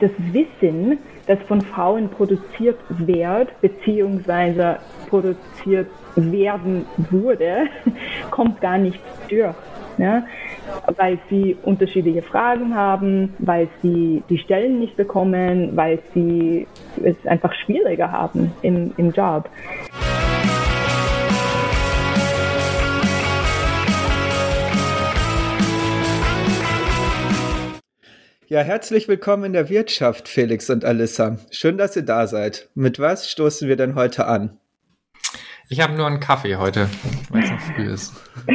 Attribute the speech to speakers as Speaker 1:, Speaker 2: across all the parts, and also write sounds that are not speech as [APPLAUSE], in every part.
Speaker 1: das Wissen, das von Frauen produziert wird, beziehungsweise produziert werden wurde, [LAUGHS] kommt gar nicht durch. Ne? Weil sie unterschiedliche Fragen haben, weil sie die Stellen nicht bekommen, weil sie es einfach schwieriger haben im, im Job.
Speaker 2: Ja, herzlich willkommen in der Wirtschaft, Felix und Alissa. Schön, dass ihr da seid. Mit was stoßen wir denn heute an?
Speaker 3: Ich habe nur einen Kaffee heute, weil es noch früh ist.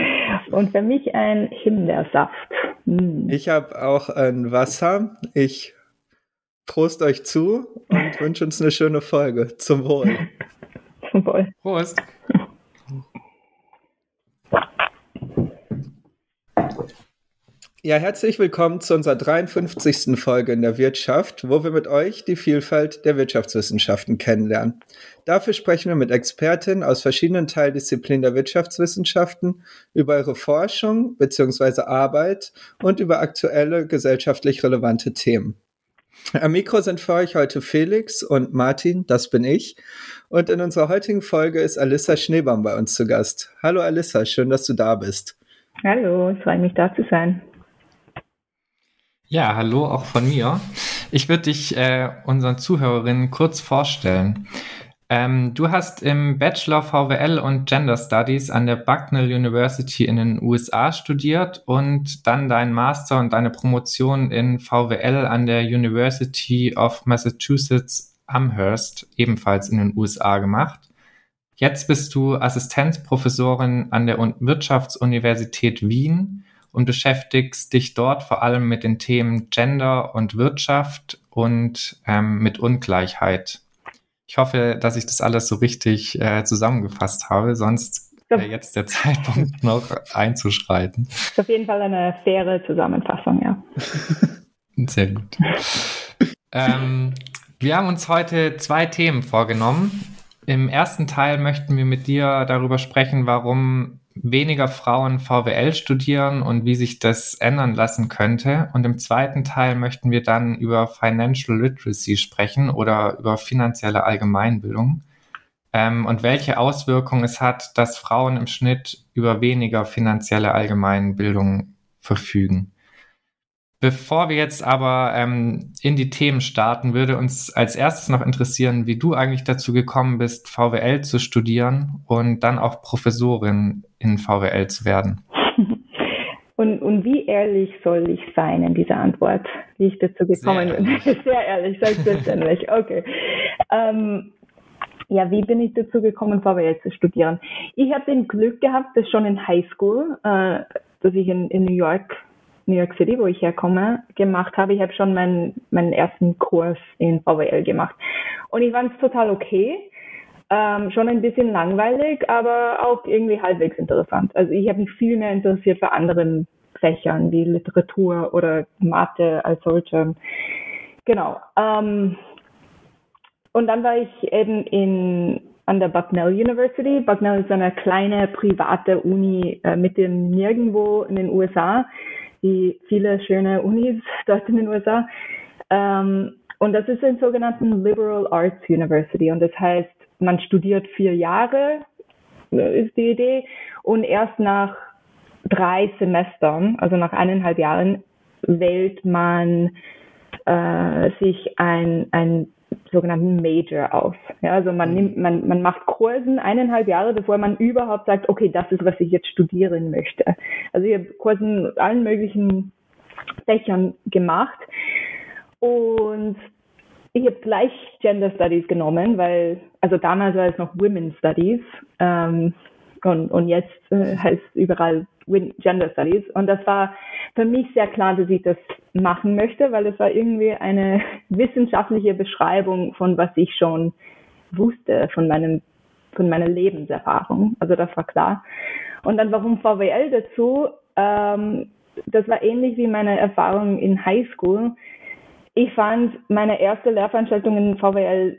Speaker 3: [LAUGHS]
Speaker 1: Und für mich ein Himbeersaft.
Speaker 2: Mm. Ich habe auch ein Wasser. Ich prost euch zu und wünsche uns eine schöne Folge. Zum Wohl. [LAUGHS]
Speaker 1: Zum Wohl.
Speaker 3: Prost. [LAUGHS]
Speaker 2: Ja, herzlich willkommen zu unserer 53. Folge in der Wirtschaft, wo wir mit euch die Vielfalt der Wirtschaftswissenschaften kennenlernen. Dafür sprechen wir mit Expertinnen aus verschiedenen Teildisziplinen der Wirtschaftswissenschaften über ihre Forschung bzw. Arbeit und über aktuelle gesellschaftlich relevante Themen. Am Mikro sind für euch heute Felix und Martin, das bin ich. Und in unserer heutigen Folge ist Alissa Schneebaum bei uns zu Gast. Hallo Alissa, schön, dass du da bist.
Speaker 1: Hallo, es freut mich da zu sein.
Speaker 3: Ja, hallo auch von mir. Ich würde dich äh, unseren Zuhörerinnen kurz vorstellen. Ähm, du hast im Bachelor VWL und Gender Studies an der Bucknell University in den USA studiert und dann deinen Master und deine Promotion in VWL an der University of Massachusetts Amherst ebenfalls in den USA gemacht. Jetzt bist du Assistenzprofessorin an der Wirtschaftsuniversität Wien und beschäftigst dich dort vor allem mit den Themen Gender und Wirtschaft und ähm, mit Ungleichheit. Ich hoffe, dass ich das alles so richtig äh, zusammengefasst habe, sonst wäre jetzt der Zeitpunkt [LAUGHS] noch einzuschreiten.
Speaker 1: Das ist auf jeden Fall eine faire Zusammenfassung, ja. [LAUGHS]
Speaker 3: Sehr gut. ähm, wir haben uns heute zwei Themen vorgenommen. Im ersten Teil möchten wir mit dir darüber sprechen, warum weniger Frauen VWL studieren und wie sich das ändern lassen könnte. Und im zweiten Teil möchten wir dann über Financial Literacy sprechen oder über finanzielle Allgemeinbildung ähm, und welche Auswirkungen es hat, dass Frauen im Schnitt über weniger finanzielle Allgemeinbildung verfügen. Bevor wir jetzt aber ähm, in die Themen starten, würde uns als erstes noch interessieren, wie du eigentlich dazu gekommen bist, VWL zu studieren und dann auch Professorin in VWL zu werden. [LAUGHS]
Speaker 1: Und, und wie ehrlich soll ich sein in dieser Antwort, wie ich dazu gekommen Sehr bin? Ehrlich. [LAUGHS] Sehr ehrlich, selbstverständlich. [LAUGHS] Okay. Ähm, ja, wie bin ich dazu gekommen, VWL zu studieren? Ich habe den Glück gehabt, dass schon in Highschool, äh, dass ich in, in New York New York City, wo ich herkomme, gemacht habe. Ich habe schon meinen, meinen ersten Kurs in VWL gemacht. Und ich fand es total okay. Ähm, schon ein bisschen langweilig, aber auch irgendwie halbwegs interessant. Also ich habe mich viel mehr interessiert für anderen Fächern wie Literatur oder Mathe als solche. Genau. Ähm, und dann war ich eben in, an der Bucknell University. Bucknell ist eine kleine private Uni äh, dem Nirgendwo in den USA wie viele schöne Unis [LAUGHS] dort in den USA. Ähm, und das ist ein sogenannten Liberal Arts University. Und das heißt, man studiert vier Jahre, äh, ist die Idee. Und erst nach drei Semestern, also nach eineinhalb Jahren, wählt man äh, sich ein, ein sogenannten Major aus. Ja, also man mhm. nimmt, man, man macht Kursen eineinhalb Jahre, bevor man überhaupt sagt, okay, das ist, was ich jetzt studieren möchte. Also ich habe Kursen in allen möglichen Fächern gemacht und ich habe gleich Gender Studies genommen, weil, also damals war es noch Women Studies ähm, und, und jetzt äh, heißt überall Gender Studies. Und das war für mich sehr klar, dass ich das machen möchte, weil es war irgendwie eine [LAUGHS] wissenschaftliche Beschreibung von was ich schon wusste, von meinem, von meiner Lebenserfahrung. Also das war klar. Und dann warum VWL dazu? Ähm, das war ähnlich wie meine Erfahrung in High School. Ich fand meine erste Lehrveranstaltung in VWL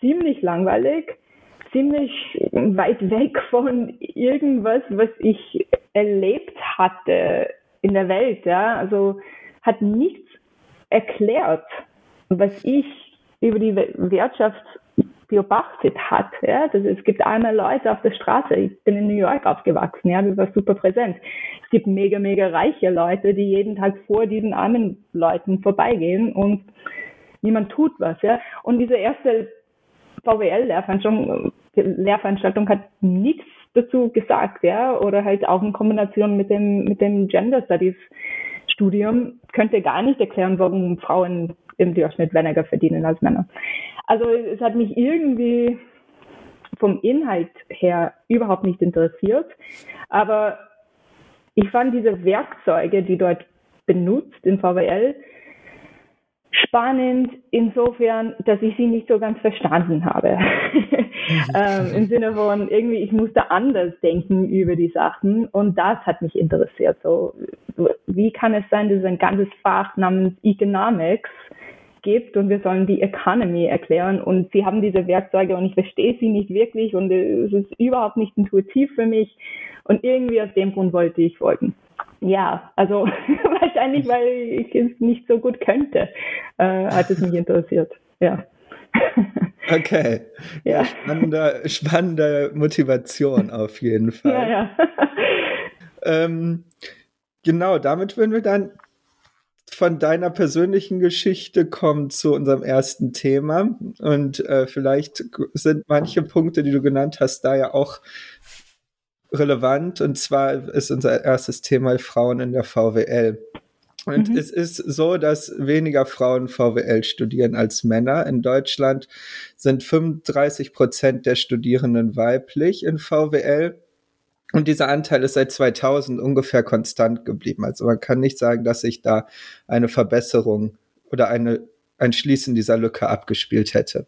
Speaker 1: ziemlich langweilig, ziemlich weit weg von irgendwas, was ich erlebt hatte in der Welt, ja, also hat nichts erklärt. was ich über die Wirtschaft beobachtet hat. Ja? Das, es gibt einmal Leute auf der Straße. Ich bin in New York aufgewachsen, ja, das war super präsent. Es gibt mega, mega reiche Leute, die jeden Tag vor diesen armen Leuten vorbeigehen und niemand tut was. Ja? Und diese erste VWL-Lehrveranstaltung Lehrveranstaltung hat nichts dazu gesagt, ja, oder halt auch in Kombination mit dem, mit dem Gender Studies Studium könnte gar nicht erklären, warum Frauen im Durchschnitt weniger verdienen als Männer. Also es hat mich irgendwie vom Inhalt her überhaupt nicht interessiert, aber ich fand diese Werkzeuge, die dort benutzt in VWL, spannend insofern, dass ich sie nicht so ganz verstanden habe. [LAUGHS] [LAUGHS] ähm, Im Sinne von irgendwie, ich musste anders denken über die Sachen und das hat mich interessiert. So, wie kann es sein, dass es ein ganzes Fach namens Economics gibt und wir sollen die Economy erklären und sie haben diese Werkzeuge und ich verstehe sie nicht wirklich und es ist überhaupt nicht intuitiv für mich und irgendwie aus dem Grund wollte ich folgen. Ja, also [LAUGHS] wahrscheinlich, weil ich es nicht so gut könnte, äh, hat es mich interessiert. Ja. [LAUGHS]
Speaker 2: Okay. Ja. Spannende, spannende Motivation auf jeden Fall. Ja, ja. [LAUGHS] ähm, genau, damit würden wir dann von deiner persönlichen Geschichte kommen zu unserem ersten Thema. Und äh, vielleicht sind manche Punkte, die du genannt hast, da ja auch relevant. Und zwar ist unser erstes Thema Frauen in der VWL. Und mhm. es ist so, dass weniger Frauen VWL studieren als Männer. In Deutschland sind 35 Prozent der Studierenden weiblich in VWL. Und dieser Anteil ist seit 2000 ungefähr konstant geblieben. Also man kann nicht sagen, dass sich da eine Verbesserung oder eine, ein Schließen dieser Lücke abgespielt hätte.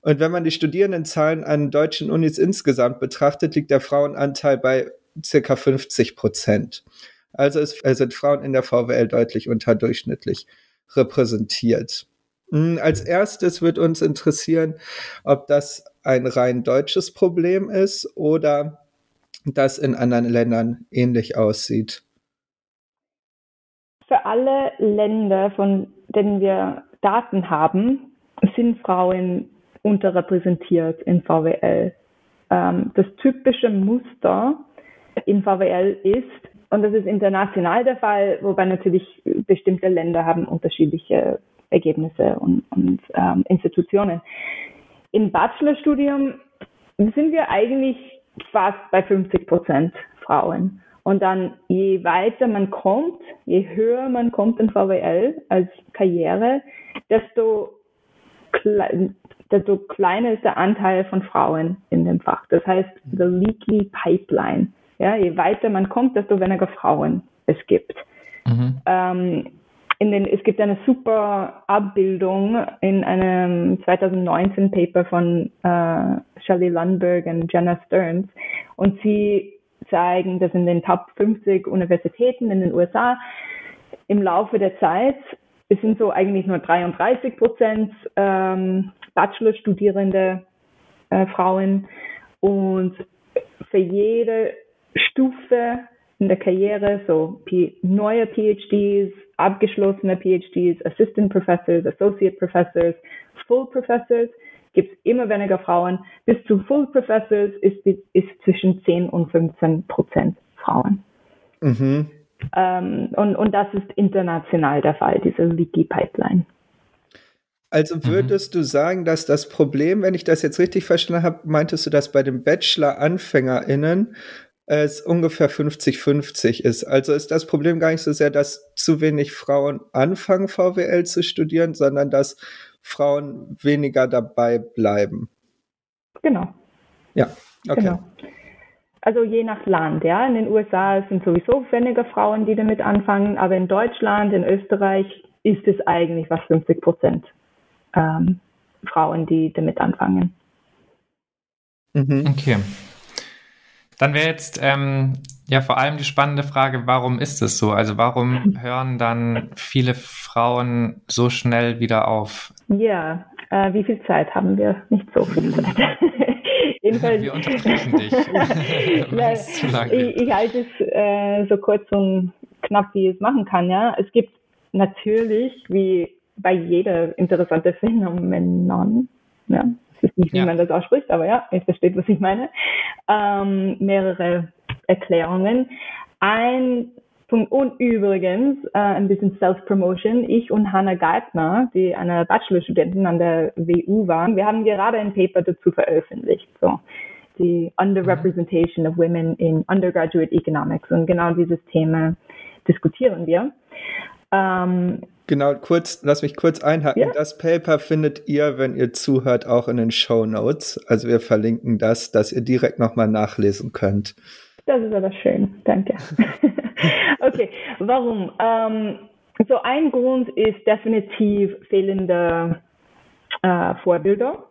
Speaker 2: Und wenn man die Studierendenzahlen an deutschen Unis insgesamt betrachtet, liegt der Frauenanteil bei circa 50 Prozent. Also es, sind Frauen in der VWL deutlich unterdurchschnittlich repräsentiert. Hm, als erstes wird uns interessieren, ob das ein rein deutsches Problem ist oder das in anderen Ländern ähnlich aussieht.
Speaker 1: Für alle Länder, von denen wir Daten haben, sind Frauen unterrepräsentiert in VWL. Ähm, das typische Muster in VWL ist, und das ist international der Fall, wobei natürlich bestimmte Länder haben unterschiedliche Ergebnisse und, und ähm, Institutionen. Im Bachelorstudium sind wir eigentlich fast bei 50 Prozent Frauen. Und dann, je weiter man kommt, je höher man kommt in VWL als Karriere, desto, desto kleiner ist der Anteil von Frauen in dem Fach. Das heißt, the leaky pipeline. Ja, je weiter man kommt, desto weniger Frauen es gibt. Mhm. Ähm, in den, es gibt eine super Abbildung in einem 2019 Paper von äh, Shelley Lundberg und Jenna Stearns und sie zeigen, dass in den Top 50 Universitäten in den USA im Laufe der Zeit, es sind so eigentlich nur 33 Prozent ähm, Bachelorstudierende äh, Frauen und für jede Stufe in der Karriere, so P neue PhDs, abgeschlossene PhDs, Assistant Professors, Associate Professors, Full Professors, gibt es immer weniger Frauen. Bis zu Full Professors ist, ist zwischen 10 und 15 Prozent Frauen. Mhm. Ähm, und, und das ist international der Fall, diese Leaky Pipeline.
Speaker 2: Also mhm. würdest mhm. du sagen, dass das Problem, wenn ich das jetzt richtig verstanden habe, meintest du, dass bei den Bachelor-AnfängerInnen es ungefähr 50-50 ist. Also ist das Problem gar nicht so sehr, dass zu wenig Frauen anfangen, VWL zu studieren, sondern dass Frauen weniger dabei bleiben.
Speaker 1: Genau.
Speaker 2: Ja, okay. Genau.
Speaker 1: Also je nach Land, ja. In den USA sind sowieso weniger Frauen, die damit anfangen, aber in Deutschland, in Österreich ist es eigentlich fast 50 Prozent ähm, Frauen, die damit anfangen.
Speaker 3: Mhm. Okay. Dann wäre jetzt ähm, ja vor allem die spannende Frage, warum ist es so? Also warum hören dann viele Frauen so schnell wieder auf?
Speaker 1: Ja, äh, wie viel Zeit haben wir? Nicht so viel Zeit. [LAUGHS] [LAUGHS]
Speaker 3: Jedenfalls, wir unterbrechen dich. [LAUGHS]
Speaker 1: Na, ich, ich, halte es äh, so kurz und knapp, wie ich es machen kann. Ja, es gibt natürlich, wie bei jeder interessante Phänomenon, ja, das ist nicht, wie ja. man das ausspricht, aber ja, ihr versteht, was ich meine, ähm, mehrere Erklärungen. Ein Punkt, und übrigens, äh, ein bisschen Self-Promotion. Ich und Hannah Geithner, die eine Bachelorstudentin an der WU waren, wir haben gerade ein Paper dazu veröffentlicht. So die Underrepresentation of Women in Undergraduate Economics. Und genau dieses Thema diskutieren wir.
Speaker 2: Ähm, genau, kurz, lass mich kurz einhaken. Ja. Das Paper findet ihr, wenn ihr zuhört, auch in den Show Notes. Also wir verlinken das, dass ihr direkt nochmal nachlesen könnt.
Speaker 1: Das ist aber schön, danke. [LAUGHS] [LAUGHS] okay, warum? Ähm, so ein Grund ist definitiv fehlende äh, Vorbilder.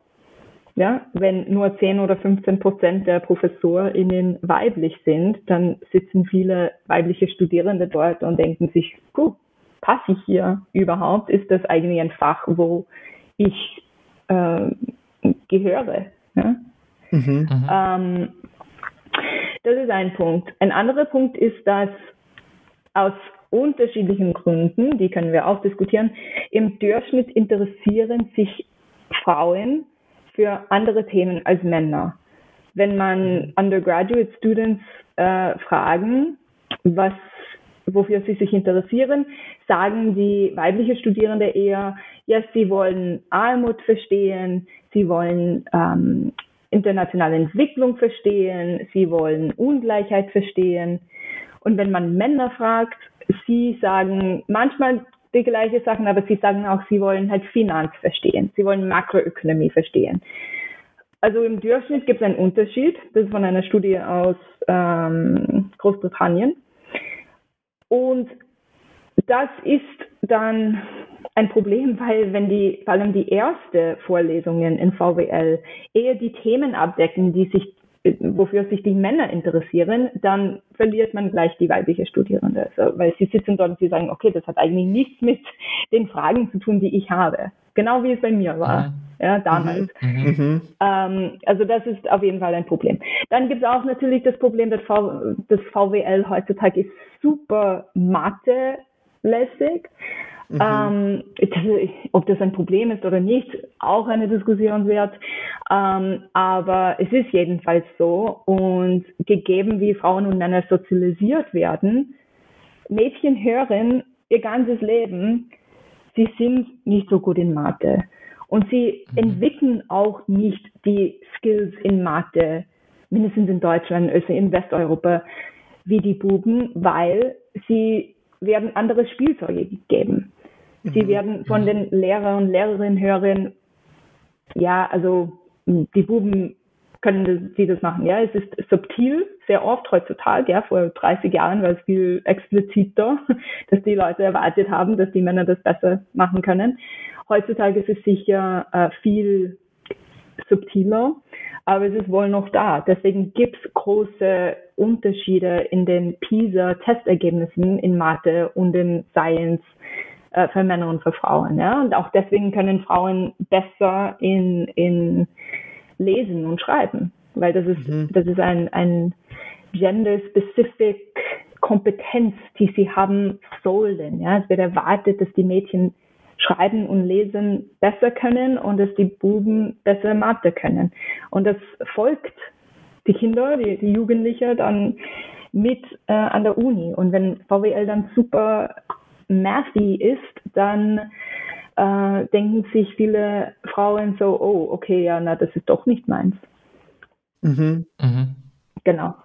Speaker 1: Ja, wenn nur 10 oder 15 Prozent der ProfessorInnen weiblich sind, dann sitzen viele weibliche Studierende dort und denken sich, puh, passe ich hier überhaupt? Ist das eigentlich ein Fach, wo ich äh, gehöre? Ja? Mhm. Ähm, das ist ein Punkt. Ein anderer Punkt ist, dass aus unterschiedlichen Gründen, die können wir auch diskutieren, im Durchschnitt interessieren sich Frauen für andere Themen als Männer. Wenn man Undergraduate Students äh, fragen, was, wofür sie sich interessieren, sagen die weibliche Studierende eher, ja, sie wollen Armut verstehen, sie wollen ähm, internationale Entwicklung verstehen, sie wollen Ungleichheit verstehen. Und wenn man Männer fragt, sie sagen manchmal die gleiche Sachen, aber sie sagen auch, sie wollen halt Finanz verstehen, sie wollen Makroökonomie verstehen. Also im Durchschnitt gibt es einen Unterschied. Das ist von einer Studie aus ähm, Großbritannien. Und das ist dann ein Problem, weil wenn die, vor allem die erste Vorlesungen in VWL eher die Themen abdecken, die sich wofür sich die Männer interessieren, dann verliert man gleich die weibliche Studierende. Also, weil sie sitzen dort und sie sagen, okay, das hat eigentlich nichts mit den Fragen zu tun, die ich habe. Genau wie es bei mir war, mhm. ja, damals. Mhm. mhm. mhm. Ähm, also das ist auf jeden Fall ein Problem. Dann gibt es auch natürlich das Problem, dass v das VWL heutzutage ist super Mathe-lässig. Mhm. Ähm, ob das ein Problem ist oder nicht, auch eine Diskussion wert. Ähm, aber es ist jedenfalls so. Und gegeben, wie Frauen und Männer sozialisiert werden, Mädchen hören ihr ganzes Leben, sie sind nicht so gut in Mathe. Und sie mhm. entwickeln auch nicht die Skills in Mathe, mindestens in Deutschland, also in Westeuropa, wie die Buben, weil sie werden andere Spielzeuge gegeben. Sie mhm. werden von den Lehrern und Lehrerinnen hören, ja, also die Buben können sie das machen. Ja, es ist subtil, sehr oft heutzutage. Ja, vor 30 Jahren war es viel expliziter, [LAUGHS] dass die Leute erwartet haben, dass die Männer das besser machen können. Heutzutage ist es sicher äh, viel subtiler, aber es ist wohl noch da. Deswegen gibt es große Unterschiede in den PISA-Testergebnissen in Mathe und in Science äh, für Männer und für Frauen. Ja? Und auch deswegen können Frauen besser in, in Lesen und Schreiben, weil das ist, mhm. das ist ein, ein gender-specific Kompetenz, die sie haben sollen. Ja? Es wird erwartet, dass die Mädchen schreiben und lesen besser können und dass die Buben besser Mathe können. Und das folgt die Kinder, die, die Jugendliche dann mit äh, an der Uni. Und wenn VWL dann super mathy ist, dann äh, denken sich viele Frauen so, oh, okay, ja, na, das ist doch nicht meins. Mhm. Mhm. Genau.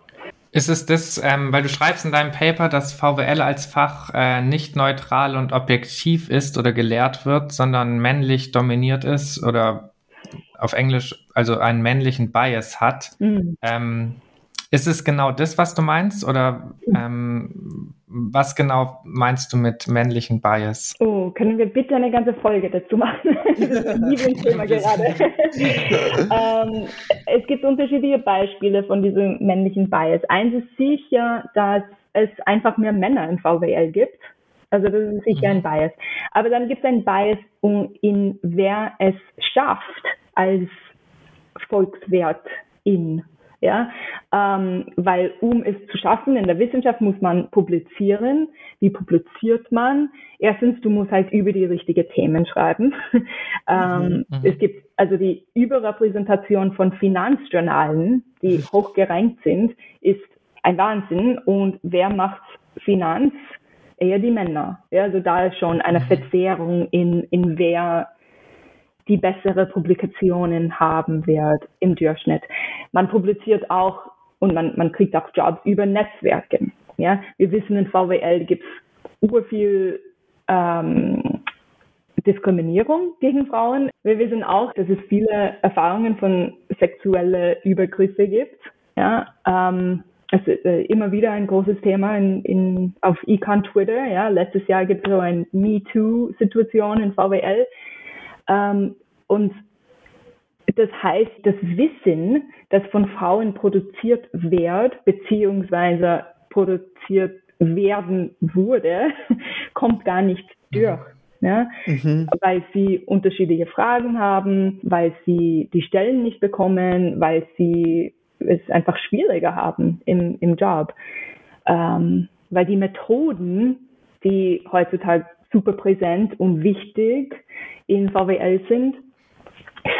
Speaker 3: Ist es das, ähm, weil du schreibst in deinem Paper, dass VWL als Fach äh, nicht neutral und objektiv ist oder gelehrt wird, sondern männlich dominiert ist oder auf Englisch also einen männlichen Bias hat. Mhm. Ähm, ist es genau das, was du meinst? Oder ähm, was genau meinst du mit männlichen Bias?
Speaker 1: Oh, können wir bitte eine ganze Folge dazu machen? [LAUGHS] das ist ein Lieblingsthema [LAUGHS] gerade. [LAUGHS] ähm, es gibt unterschiedliche Beispiele von diesem männlichen Bias. Eins ist sicher, dass es einfach mehr Männer in VWL gibt. Also das ist sicher ein mhm. Bias. Aber dann gibt es ein Bias in wer es schafft als Volkswert in Ja, ähm, weil um es zu schaffen in der Wissenschaft muss man publizieren. Wie publiziert man? Erstens, du musst halt über die richtigen Themen schreiben. [LAUGHS] ähm, mhm, mhm, es gibt also die Überrepräsentation von Finanzjournalen, die hoch gerankt sind, ist ein Wahnsinn. Und wer macht Finanz? Eher die Männer. Ja, also da ist schon eine mhm. Verzerrung in, in wer die bessere Publikationen haben wird im Durchschnitt. Man publiziert auch und man, man kriegt auch Jobs über Netzwerke. Ja, wir wissen in VWL gibt es ur viel ähm, Diskriminierung gegen Frauen. Wir wissen auch, dass es viele Erfahrungen von sexuellen Übergriffe gibt. Ja, ähm, es ist äh, immer wieder ein großes Thema in, in, auf Econ Twitter. Ja, letztes Jahr gibt es so eine MeToo-Situation in VWL. Ähm, und das heißt, das Wissen, das von Frauen produziert wird, beziehungsweise produziert werden wurde, [LAUGHS] kommt gar nicht durch. Ja? Mhm. Weil sie unterschiedliche Fragen haben, weil sie die Stellen nicht bekommen, weil sie es einfach schwieriger haben im, im Job. Ähm, weil die Methoden, die heutzutage super präsent und wichtig in VWL sind,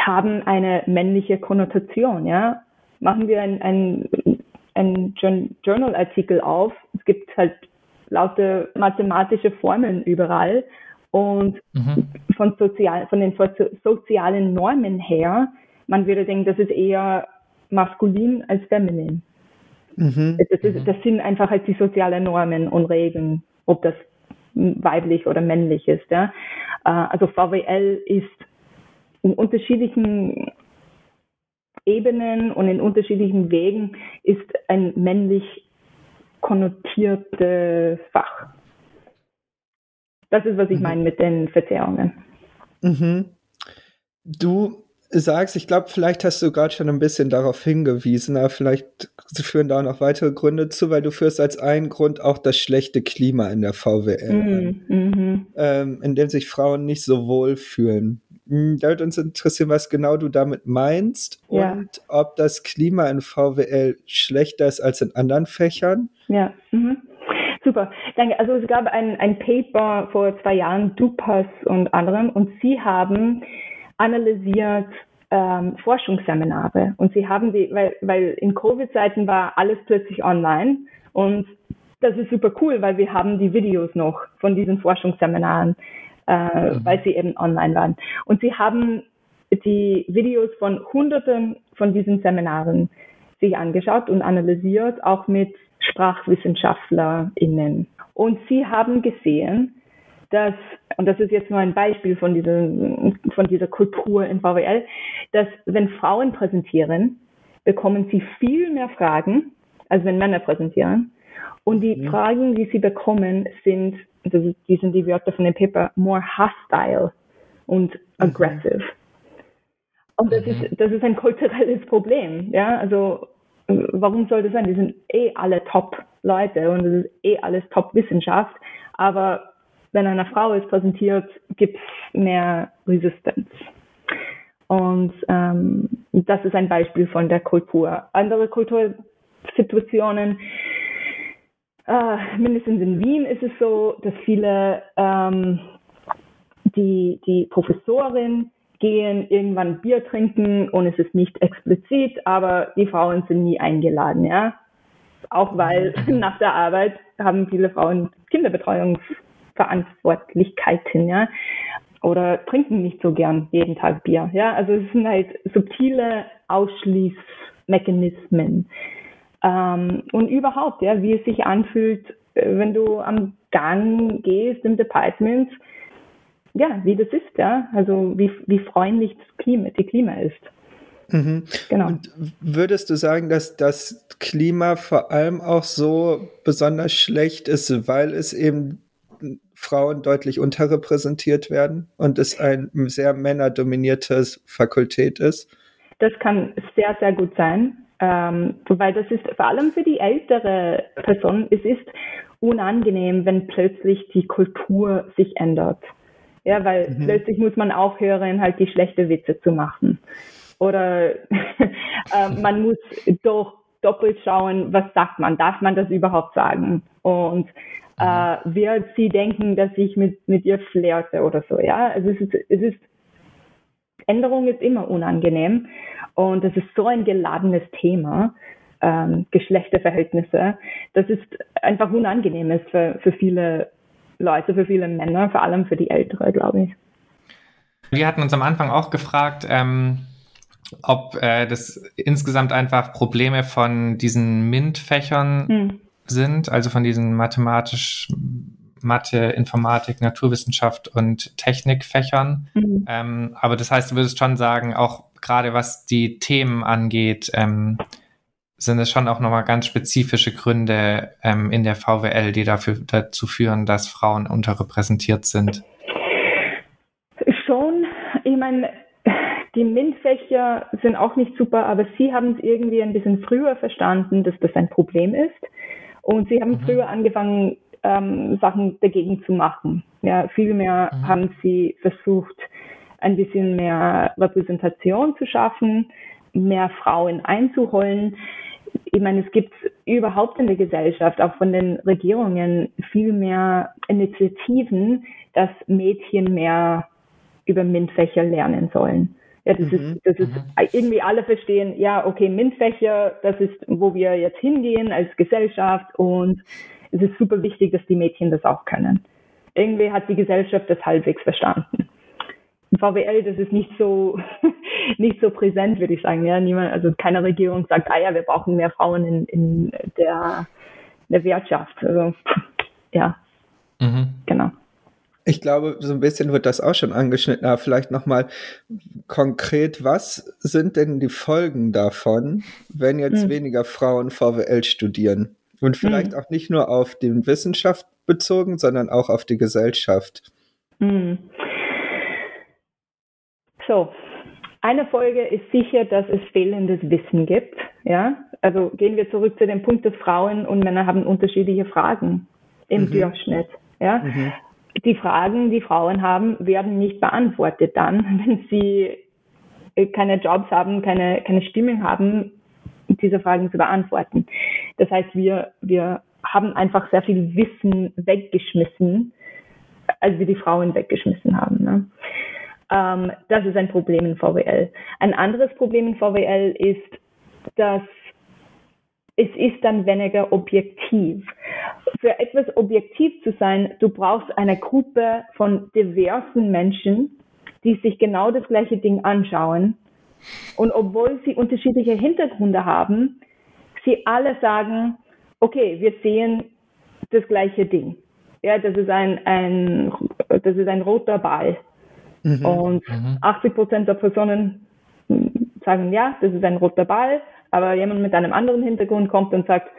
Speaker 1: haben eine männliche Konnotation, ja. Machen wir ein, ein, ein Journal-Artikel auf, es gibt halt lauter mathematische Formeln überall und mhm. von, sozial, von den sozialen Normen her, man würde denken, das ist eher maskulin als feminin. Mhm. Das, ist, mhm. das sind einfach halt die sozialen Normen und Regeln, ob das weiblich oder männlich ist. Ja? Äh, also VWL ist in unterschiedlichen Ebenen und in unterschiedlichen Wegen ist ein männlich konnotiertes Fach. Das ist, was ich mhm. meine mit den Verzerrungen.
Speaker 2: Mhm. Du sagst, ich glaube, vielleicht hast du gerade schon ein bisschen darauf hingewiesen, aber vielleicht führen da auch noch weitere Gründe zu, weil du führst als einen Grund auch das schlechte Klima in der VWL mhm. mhm. ähm, in dem sich Frauen nicht so wohl fühlen. Hm, da würde uns interessieren, was genau du damit meinst ja. und ob das Klima in VWL schlechter ist als in anderen Fächern.
Speaker 1: Ja, mhm. super. Danke. Also es gab ein, ein Paper vor zwei Jahren, Dupas und anderen, und sie haben analysiert ähm, Forschungsseminare. Und sie haben die, weil, weil in Covid-Zeiten war alles plötzlich online und das ist super cool, weil wir haben die Videos noch von diesen Forschungsseminaren, äh, mhm. weil sie eben online waren. Und sie haben die Videos von Hunderten von diesen Seminaren sich angeschaut und analysiert, auch mit SprachwissenschaftlerInnen. Und sie haben gesehen, dass, und das ist jetzt nur ein Beispiel von dieser, von dieser Kultur in VWL, dass wenn Frauen präsentieren, bekommen sie viel mehr Fragen, als wenn Männer präsentieren. Und die mhm. Fragen, die sie bekommen, sind, das ist, die sind die Wörter von dem Paper, more hostile und mhm. aggressive. Mhm. Und das ist, das ist ein kulturelles Problem. Ja, also, warum soll das sein? Die sind eh alle Top-Leute und das ist eh alles Top-Wissenschaft. Aber wenn eine Frau es präsentiert, gibt es mehr Resistenz. Und ähm, das ist ein Beispiel von der Kultur. Andere Kultursituationen, äh, mindestens in Wien ist es so, dass viele, ähm, die, die Professorin gehen irgendwann Bier trinken und es ist nicht explizit, aber die Frauen sind nie eingeladen, ja. Auch weil [LAUGHS] nach der Arbeit haben viele Frauen Kinderbetreuungs Verantwortlichkeiten, ja, oder trinken nicht so gern jeden Tag Bier, ja, also es sind halt subtile Ausschließmechanismen ähm, und überhaupt, ja, wie es sich anfühlt, äh, wenn du am Gang gehst im Department, ja, wie das ist, ja, also wie, wie freundlich das Klima, die Klima ist.
Speaker 2: Mhm. Genau. Und würdest du sagen, dass das Klima vor allem auch so besonders schlecht ist, weil es eben Frauen deutlich unterrepräsentiert werden und es ein sehr männerdominiertes Fakultät ist?
Speaker 1: Das kann sehr, sehr gut sein, ähm, weil das ist vor allem für die ältere Person, es ist unangenehm, wenn plötzlich die Kultur sich ändert. Ja, weil mhm. plötzlich muss man aufhören, halt die schlechte Witze zu machen. oder [LAUGHS] äh, man muss doch doppelt schauen, was sagt man, darf man das überhaupt sagen und äh, wird sie denken, dass ich mit, mit ihr flirte oder so, ja. Also es ist, es ist, Änderung ist immer unangenehm und das ist so ein geladenes Thema, ähm, Geschlechterverhältnisse, das ist einfach unangenehm ist für, für viele Leute, für viele Männer, vor allem für die Ältere, glaube ich.
Speaker 3: Wir hatten uns am Anfang auch gefragt, ähm, ob äh, das insgesamt einfach Probleme von diesen MINT-Fächern hm sind, also von diesen mathematisch Mathe, Informatik, Naturwissenschaft und Technikfächern. Mhm. Ähm, aber das heißt, du würdest schon sagen, auch gerade was die Themen angeht, ähm, sind es schon auch nochmal ganz spezifische Gründe ähm, in der VWL, die dafür, dazu führen, dass Frauen unterrepräsentiert sind?
Speaker 1: Schon. Ich meine, die MINT-Fächer sind auch nicht super, aber sie haben es irgendwie ein bisschen früher verstanden, dass das ein Problem ist. Und sie haben mhm. früher angefangen, ähm, Sachen dagegen zu machen. Ja, vielmehr mhm. haben sie versucht, ein bisschen mehr Repräsentation zu schaffen, mehr Frauen einzuholen. Ich meine, es gibt überhaupt in der Gesellschaft, auch von den Regierungen, viel mehr Initiativen, dass Mädchen mehr über MINT-Fächer lernen sollen. Ja, das mhm, ist, das ist mhm. irgendwie alle verstehen, ja, okay, MINT-Fächer, das ist, wo wir jetzt hingehen als Gesellschaft und es ist super wichtig, dass die Mädchen das auch können. Irgendwie hat die Gesellschaft das halbwegs verstanden. Im VWL, das ist nicht so, [LAUGHS] nicht so präsent, würde ich sagen. Ja, niemand, also keine Regierung sagt, ah ja, wir brauchen mehr Frauen in, in der, der Wirtschaft. Also, ja. Mhm. Genau.
Speaker 2: Ich glaube, so ein bisschen wird das auch schon angeschnitten, aber vielleicht nochmal konkret, was sind denn die Folgen davon, wenn jetzt mhm. weniger Frauen VWL studieren? Und vielleicht mhm. auch nicht nur auf die Wissenschaft bezogen, sondern auch auf die Gesellschaft. Mhm.
Speaker 1: So, eine Folge ist sicher, dass es fehlendes Wissen gibt. Ja, also gehen wir zurück zu dem Punkt, dass Frauen und Männer haben unterschiedliche Fragen im mhm. Durchschnitt. Ja, mhm die Fragen, die Frauen haben, werden nicht beantwortet dann, [LAUGHS] wenn sie äh, keine Jobs haben, keine, keine Stimmen haben, diese Fragen zu beantworten. Das heißt, wir, wir haben einfach sehr viel Wissen weggeschmissen, als wir die Frauen weggeschmissen haben. Ne? Ähm, das ist ein Problem in VWL. Ein anderes Problem in VWL ist, dass es ist dann weniger objektiv. Für etwas objektiv zu sein, du brauchst eine Gruppe von diversen Menschen, die sich genau das gleiche Ding anschauen. Und obwohl sie unterschiedliche Hintergründe haben, sie alle sagen, okay, wir sehen das gleiche Ding. Ja, das ist ein, ein, das ist ein roter Ball. Mhm. Und mhm. 80 Prozent der Personen sagen, ja, das ist ein roter Ball aber jemand mit einem anderen Hintergrund kommt und sagt,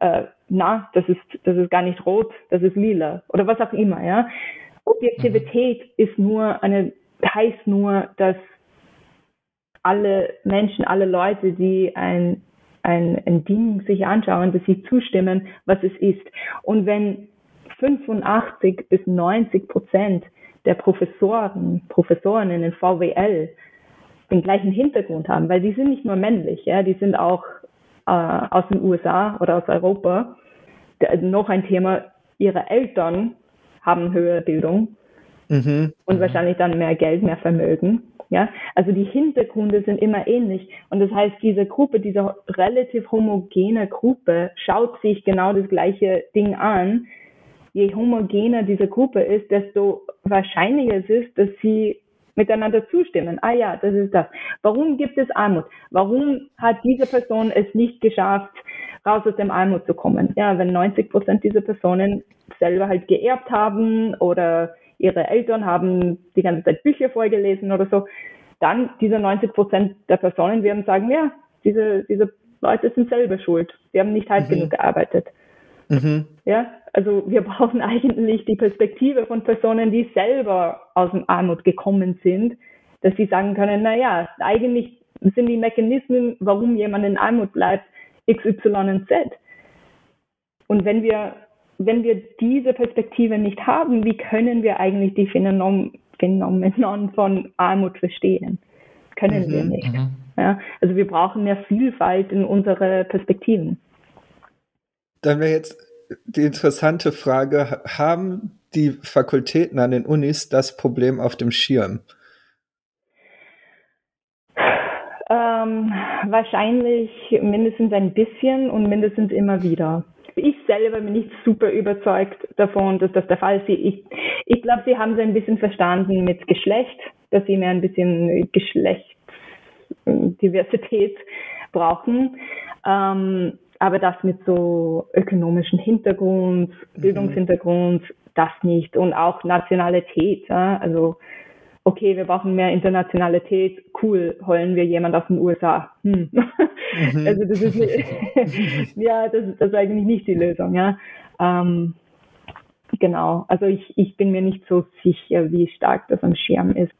Speaker 1: äh, na, das ist, das ist gar nicht rot, das ist lila oder was auch immer, ja. Objektivität mhm. ist nur eine, heißt nur, dass alle Menschen, alle Leute, die ein, ein, ein Ding sich anschauen, dass sie zustimmen, was es ist. Und wenn 85 bis 90 Prozent der Professoren, Professoren in den VWL den gleichen Hintergrund haben, weil die sind nicht nur männlich, ja, die sind auch äh, aus den USA oder aus Europa. Der, noch ein Thema, ihre Eltern haben höhere Bildung mhm. und mhm. wahrscheinlich dann mehr Geld, mehr Vermögen. Ja, also die Hintergründe sind immer ähnlich. Und das heißt, diese Gruppe, diese relativ homogene Gruppe schaut sich genau das gleiche Ding an. Je homogener diese Gruppe ist, desto wahrscheinlicher ist es, dass sie miteinander zustimmen. Ah ja, das ist das. Warum gibt es Armut? Warum hat diese Person es nicht geschafft, raus aus dem Armut zu kommen? Ja, wenn 90 Prozent dieser Personen selber halt geerbt haben oder ihre Eltern haben die ganze Zeit Bücher vorgelesen oder so, dann diese 90 Prozent der Personen werden sagen, ja, diese, diese Leute sind selber schuld. Sie haben nicht hart mhm. genug gearbeitet. Mhm. Ja, also wir brauchen [LAUGHS] eigentlich die Perspektive von Personen, die selber aus dem Armut gekommen sind, dass sie sagen können, na ja, eigentlich sind die Mechanismen, warum jemand in Armut bleibt, X, Y und Z. Und wenn wir, wenn wir diese Perspektive nicht haben, wie können wir eigentlich die Phänomen, Phänomenon von Armut verstehen? können mhm, wir nicht. Mhm. Ja, also wir brauchen mehr Vielfalt in unsere Perspektiven.
Speaker 2: Dann wäre jetzt die interessante Frage, haben die Fakultäten an den Unis das Problem auf dem Schirm?
Speaker 1: Ähm, wahrscheinlich mindestens ein bisschen und mindestens immer wieder. Ich selber bin nicht super überzeugt davon, dass das der Fall ist. Ich, ich glaube, sie haben es ein bisschen verstanden mit Geschlecht, dass sie mehr ein bisschen Geschlechtsdiversität brauchen. Ähm, aber das mit so ökonomischen Hintergrund, mhm. Bildungshintergrund, das nicht. Und auch Nationalität. Ja? Also okay, wir brauchen mehr Internationalität, cool, holen wir jemand aus den USA. Hm. Mhm. [LAUGHS] Also das ist [LAUGHS] ja, das, das ist eigentlich nicht die Lösung, ja. Ähm, genau, also ich, ich bin mir nicht so sicher, wie stark das am Schirm ist.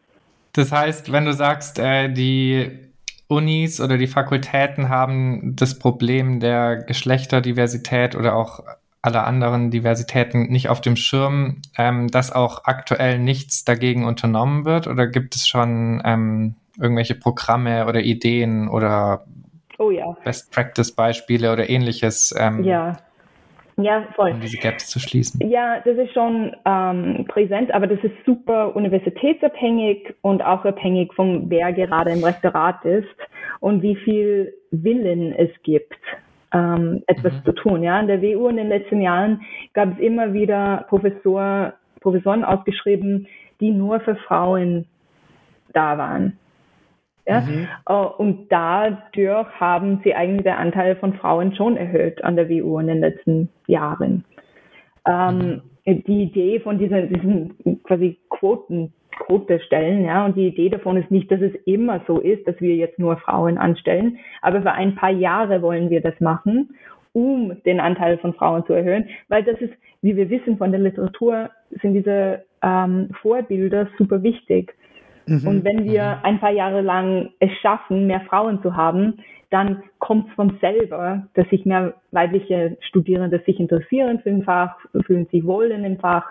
Speaker 3: Das heißt, wenn du sagst, äh, die Unis oder die Fakultäten haben das Problem der Geschlechterdiversität oder auch aller anderen Diversitäten nicht auf dem Schirm, ähm, dass auch aktuell nichts dagegen unternommen wird? Oder gibt es schon ähm, irgendwelche Programme oder Ideen oder oh, ja. Best Practice Beispiele oder ähnliches?
Speaker 1: Ähm, ja. Ja, voll.
Speaker 3: Um diese Gaps zu schließen.
Speaker 1: Ja, das ist schon ähm, präsent, aber das ist super universitätsabhängig und auch abhängig von wer gerade im Restaurant ist und wie viel Willen es gibt ähm, etwas mhm. zu tun. Ja, an der WU in den letzten Jahren gab es immer wieder Professor, Professoren ausgeschrieben, die nur für Frauen da waren. Ja? Mhm. Uh, und dadurch haben sie eigentlich den Anteil von Frauen schon erhöht an der WU in den letzten Jahren. Ähm. Die Idee von diesen, diesen quasi Quoten Quote stellen. Ja, und die Idee davon ist nicht, dass es immer so ist, dass wir jetzt nur Frauen anstellen, aber für ein paar Jahre wollen wir das machen, um den Anteil von Frauen zu erhöhen, weil das ist, wie wir wissen von der Literatur, sind diese ähm, Vorbilder super wichtig. Mhm. Und wenn wir mhm. ein paar Jahre lang es schaffen, mehr Frauen zu haben, dann kommt es von selber, dass sich mehr weibliche Studierende sich interessieren für ein Fach, fühlen sich wohl in dem Fach.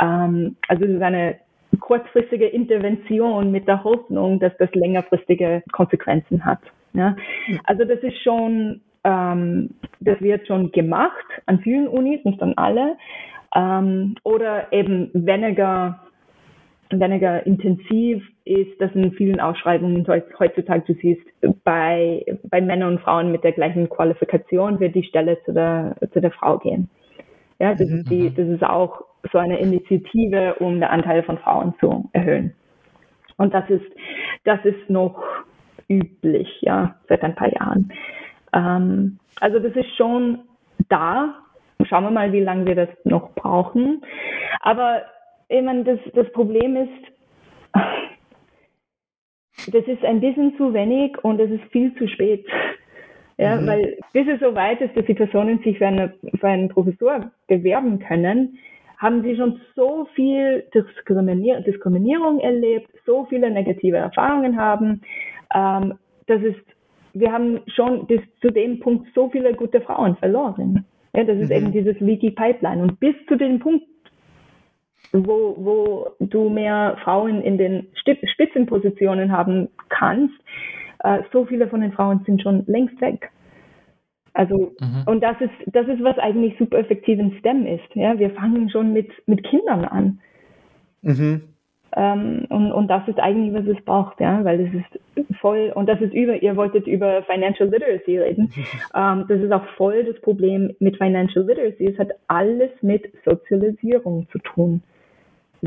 Speaker 1: Ähm, also es ist eine kurzfristige Intervention mit der Hoffnung, dass das längerfristige Konsequenzen hat. Ja? Also das ist schon, ähm, das wird schon gemacht an vielen Unis, nicht an alle, ähm, oder eben weniger weniger intensiv ist, dass in vielen Ausschreibungen heutzutage du siehst, bei, bei Männern und Frauen mit der gleichen Qualifikation wird die Stelle zu der, zu der Frau gehen. Ja, das, mhm. ist die, mhm. das ist auch so eine Initiative, um den Anteil von Frauen zu erhöhen. Und das ist, das ist noch üblich, ja, seit ein paar Jahren. Ähm, also das ist schon da. Schauen wir mal, wie lange wir das noch brauchen. Aber ich meine, das, das Problem ist, das ist ein bisschen zu wenig und es ist viel zu spät. Ja, mhm. weil bis es so weit ist, dass die Personen sich für, eine, für einen Professor bewerben können, haben sie schon so viel Diskriminier Diskriminierung erlebt, so viele negative Erfahrungen haben. Ähm, das ist, wir haben schon bis zu dem Punkt so viele gute Frauen verloren. Ja, das ist mhm. eben dieses Leaky Pipeline. Und bis zu dem Punkt, wo, wo du mehr Frauen in den Spitzenpositionen haben kannst, äh, so viele von den Frauen sind schon längst weg. Also, mhm. und das ist, das ist, was eigentlich super effektiv in STEM ist. Ja, wir fangen schon mit, mit Kindern an. Mhm. Ähm, und, und das ist eigentlich, was es braucht, ja, weil das ist voll, und das ist über, ihr wolltet über Financial Literacy reden. [LAUGHS] ähm, das ist auch voll das Problem mit Financial Literacy. Es hat alles mit Sozialisierung zu tun.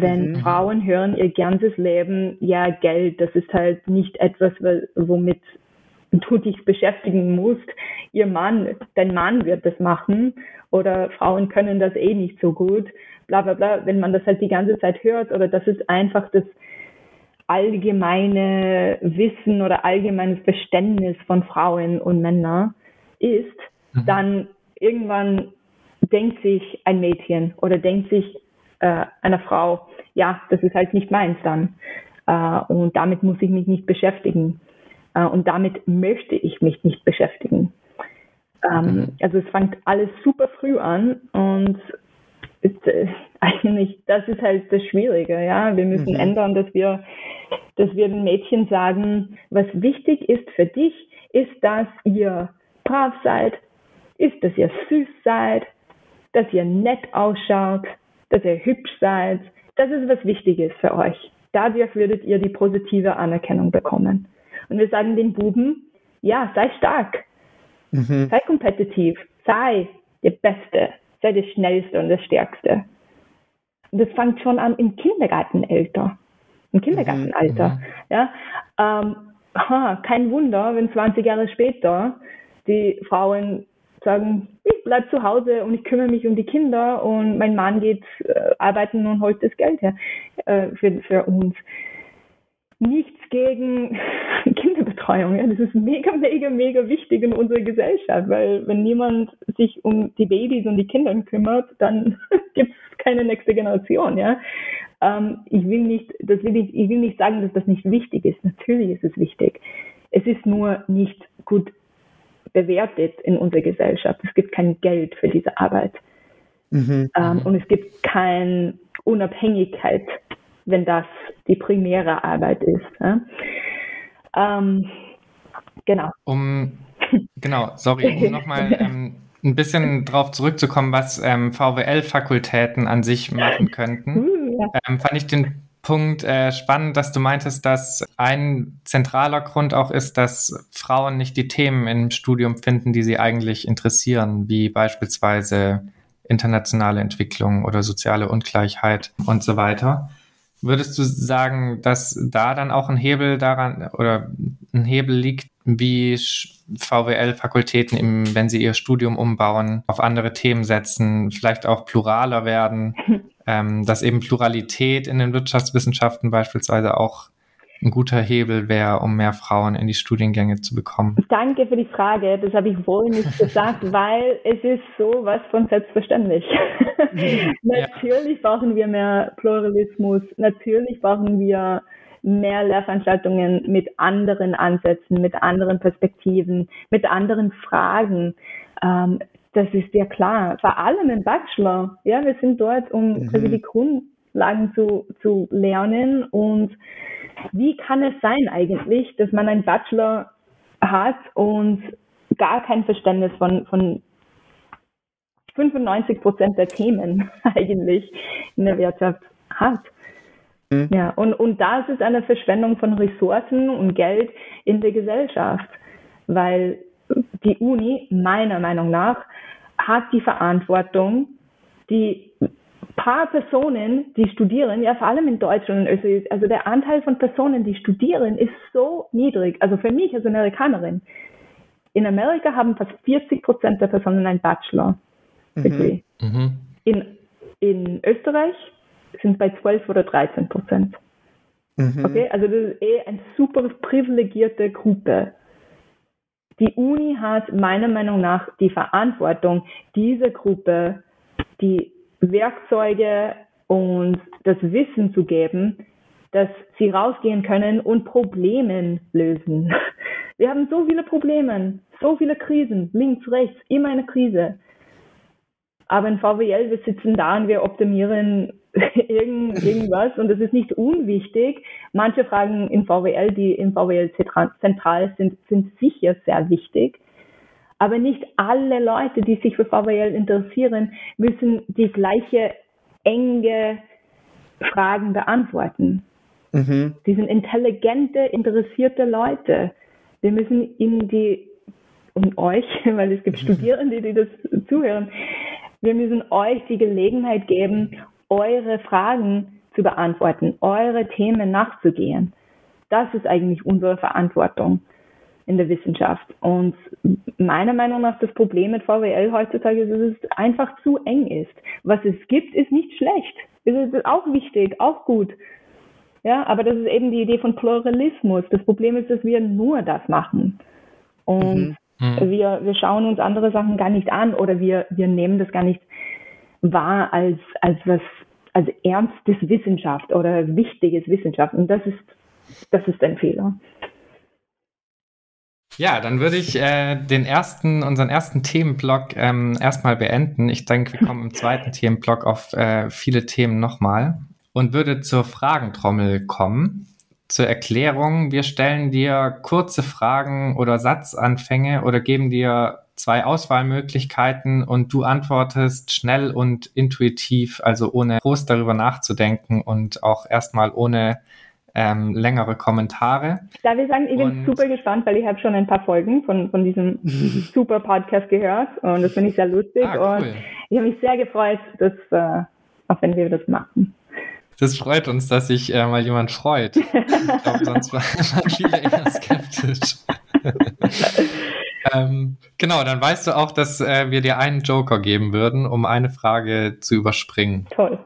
Speaker 1: Wenn mhm. Frauen hören ihr ganzes Leben, ja, Geld, das ist halt nicht etwas, womit du dich beschäftigen musst. Ihr Mann, dein Mann wird das machen oder Frauen können das eh nicht so gut, bla bla bla. Wenn man das halt die ganze Zeit hört oder das ist einfach das allgemeine Wissen oder allgemeines Verständnis von Frauen und Männern ist, mhm. dann irgendwann denkt sich ein Mädchen oder denkt sich äh, eine Frau, ja, das ist halt nicht meins dann. Äh, und damit muss ich mich nicht beschäftigen. Äh, und damit möchte ich mich nicht beschäftigen. Ähm, mhm. Also es fängt alles super früh an und ist äh, [LAUGHS] eigentlich, das ist halt das Schwierige, ja. Wir müssen mhm. ändern, dass wir, dass wir den Mädchen sagen, was wichtig ist für dich, ist, dass ihr brav seid, ist, dass ihr süß seid, dass ihr nett ausschaut, dass ihr hübsch seid. Das ist was Wichtiges für euch. Dadurch würdet ihr die positive Anerkennung bekommen. Und wir sagen den Buben, ja, sei stark, mhm. sei kompetitiv, sei der Beste, sei der Schnellste und der Stärkste. Und das fängt schon an im Kindergartenalter. Im Kindergartenalter. Mhm. Ja, ähm, ha, kein Wunder, wenn 20 Jahre später die Frauen sagen, ich bleib zu Hause und ich kümmere mich um die Kinder und mein Mann geht äh, arbeiten und holt das Geld her äh, für, für uns. Nichts gegen [LAUGHS] Kinderbetreuung. Ja. Das ist mega, mega, mega wichtig in unserer Gesellschaft, weil wenn niemand sich um die Babys und die Kinder kümmert, dann [LAUGHS] gibt es keine nächste Generation. Ja. Ähm, ich will nicht, das will ich, ich will nicht sagen, dass das nicht wichtig ist. Natürlich ist es wichtig. Es ist nur nicht gut bewertet in unserer Gesellschaft. Es gibt kein Geld für diese Arbeit. Mhm. Ähm, mhm. und es gibt keine Unabhängigkeit, wenn das die primäre Arbeit ist. Ja? Ähm, genau.
Speaker 3: Um, genau, sorry, um [LAUGHS] nochmal ähm, ein bisschen darauf zurückzukommen, was ähm, VWL-Fakultäten an sich machen könnten, uh, ja. ähm, fand ich den Punkt äh, spannend, dass du meintest, dass ein zentraler Grund auch ist, dass Frauen nicht die Themen im Studium finden, die sie eigentlich interessieren, wie beispielsweise internationale Entwicklung oder soziale Ungleichheit und so weiter. Würdest du sagen, dass da dann auch ein Hebel daran oder ein Hebel liegt, wie VWL-Fakultäten, wenn sie ihr Studium umbauen, auf andere Themen setzen, vielleicht auch pluraler werden, [LAUGHS] ähm, dass eben Pluralität in den Wirtschaftswissenschaften beispielsweise auch ein guter Hebel wäre, um mehr Frauen in die Studiengänge zu bekommen?
Speaker 1: Danke für die Frage. Das habe ich wohl nicht gesagt, [LAUGHS] weil es ist so was von selbstverständlich. [LAUGHS] natürlich brauchen wir mehr Pluralismus. Natürlich brauchen wir mehr Lehrveranstaltungen mit anderen Ansätzen, mit anderen Perspektiven, mit anderen Fragen. Ähm, das ist ja klar. Vor allem im Bachelor. Ja, wir sind dort, um mhm. die Grundlagen zu, zu lernen und wie kann es sein eigentlich, dass man einen Bachelor hat und gar kein Verständnis von, von 95 Prozent der Themen [LAUGHS] eigentlich in der Wirtschaft hat? Mhm. Ja, und, und das ist eine Verschwendung von Ressourcen und Geld in der Gesellschaft, weil die Uni meiner Meinung nach hat die Verantwortung, die paar Personen, die studieren, ja vor allem in Deutschland und Österreich, also der Anteil von Personen, die studieren, ist so niedrig. Also für mich als Amerikanerin. In Amerika haben fast 40 Prozent der Personen einen Bachelor. Mhm. Mhm. In, in Österreich sind bei 12 oder 13 Prozent. Mhm. Okay, also das ist eh eine super privilegierte Gruppe. Die Uni hat meiner Meinung nach die Verantwortung, dieser Gruppe die Werkzeuge und das Wissen zu geben, dass sie rausgehen können und Probleme lösen. [LAUGHS] Wir haben so viele Probleme, so viele Krisen, links, rechts, immer eine Krise. Aber in VWL, wir sitzen da und wir optimieren [LAUGHS] irgend, irgendwas und das ist nicht unwichtig. Manche Fragen in VWL, die im VWL zentral sind, sind sicher sehr wichtig. Aber nicht alle Leute, die sich für VWL interessieren, müssen die gleiche enge Fragen beantworten. Mhm. Die sind intelligente, interessierte Leute. Wir müssen ihnen die und euch, [LAUGHS] weil es gibt [LAUGHS] Studierende, die das zuhören, wir müssen euch die Gelegenheit geben, eure Fragen zu beantworten, eure Themen nachzugehen. Das ist eigentlich unsere Verantwortung in der Wissenschaft. Und meiner Meinung nach das Problem mit VWL heutzutage ist, dass es einfach zu eng ist. Was es gibt, ist nicht schlecht. Es ist auch wichtig, auch gut. Ja, aber das ist eben die Idee von Pluralismus. Das Problem ist, dass wir nur das machen. Und mhm. mhm. wir, wir schauen uns andere Sachen gar nicht an oder wir, wir nehmen das gar nicht wahr als, als was, als ernstes Wissenschaft oder wichtiges Wissenschaft. Und das ist, das ist ein Fehler.
Speaker 3: Ja, dann würde ich äh, den ersten, unseren ersten Themenblock ähm, erstmal beenden. Ich denke, wir kommen im zweiten Themenblock auf äh, viele Themen nochmal und würde zur Fragentrommel kommen. Zur Erklärung, wir stellen dir kurze Fragen oder Satzanfänge oder geben dir zwei Auswahlmöglichkeiten und du antwortest schnell und intuitiv, also ohne groß darüber nachzudenken und auch erstmal ohne ähm, längere Kommentare.
Speaker 1: Darf ich sagen, ich bin und, super gespannt, weil ich habe schon ein paar Folgen von, von diesem [LAUGHS] super Podcast gehört und das finde ich sehr lustig ah, cool. und ich habe mich sehr gefreut, dass, äh, auch wenn wir das machen.
Speaker 3: Das freut uns, dass sich äh, mal jemand freut. Ich glaube, sonst [LAUGHS] waren viele eher skeptisch. [LAUGHS] ähm, genau, dann weißt du auch, dass äh, wir dir einen Joker geben würden, um eine Frage zu überspringen.
Speaker 1: Toll.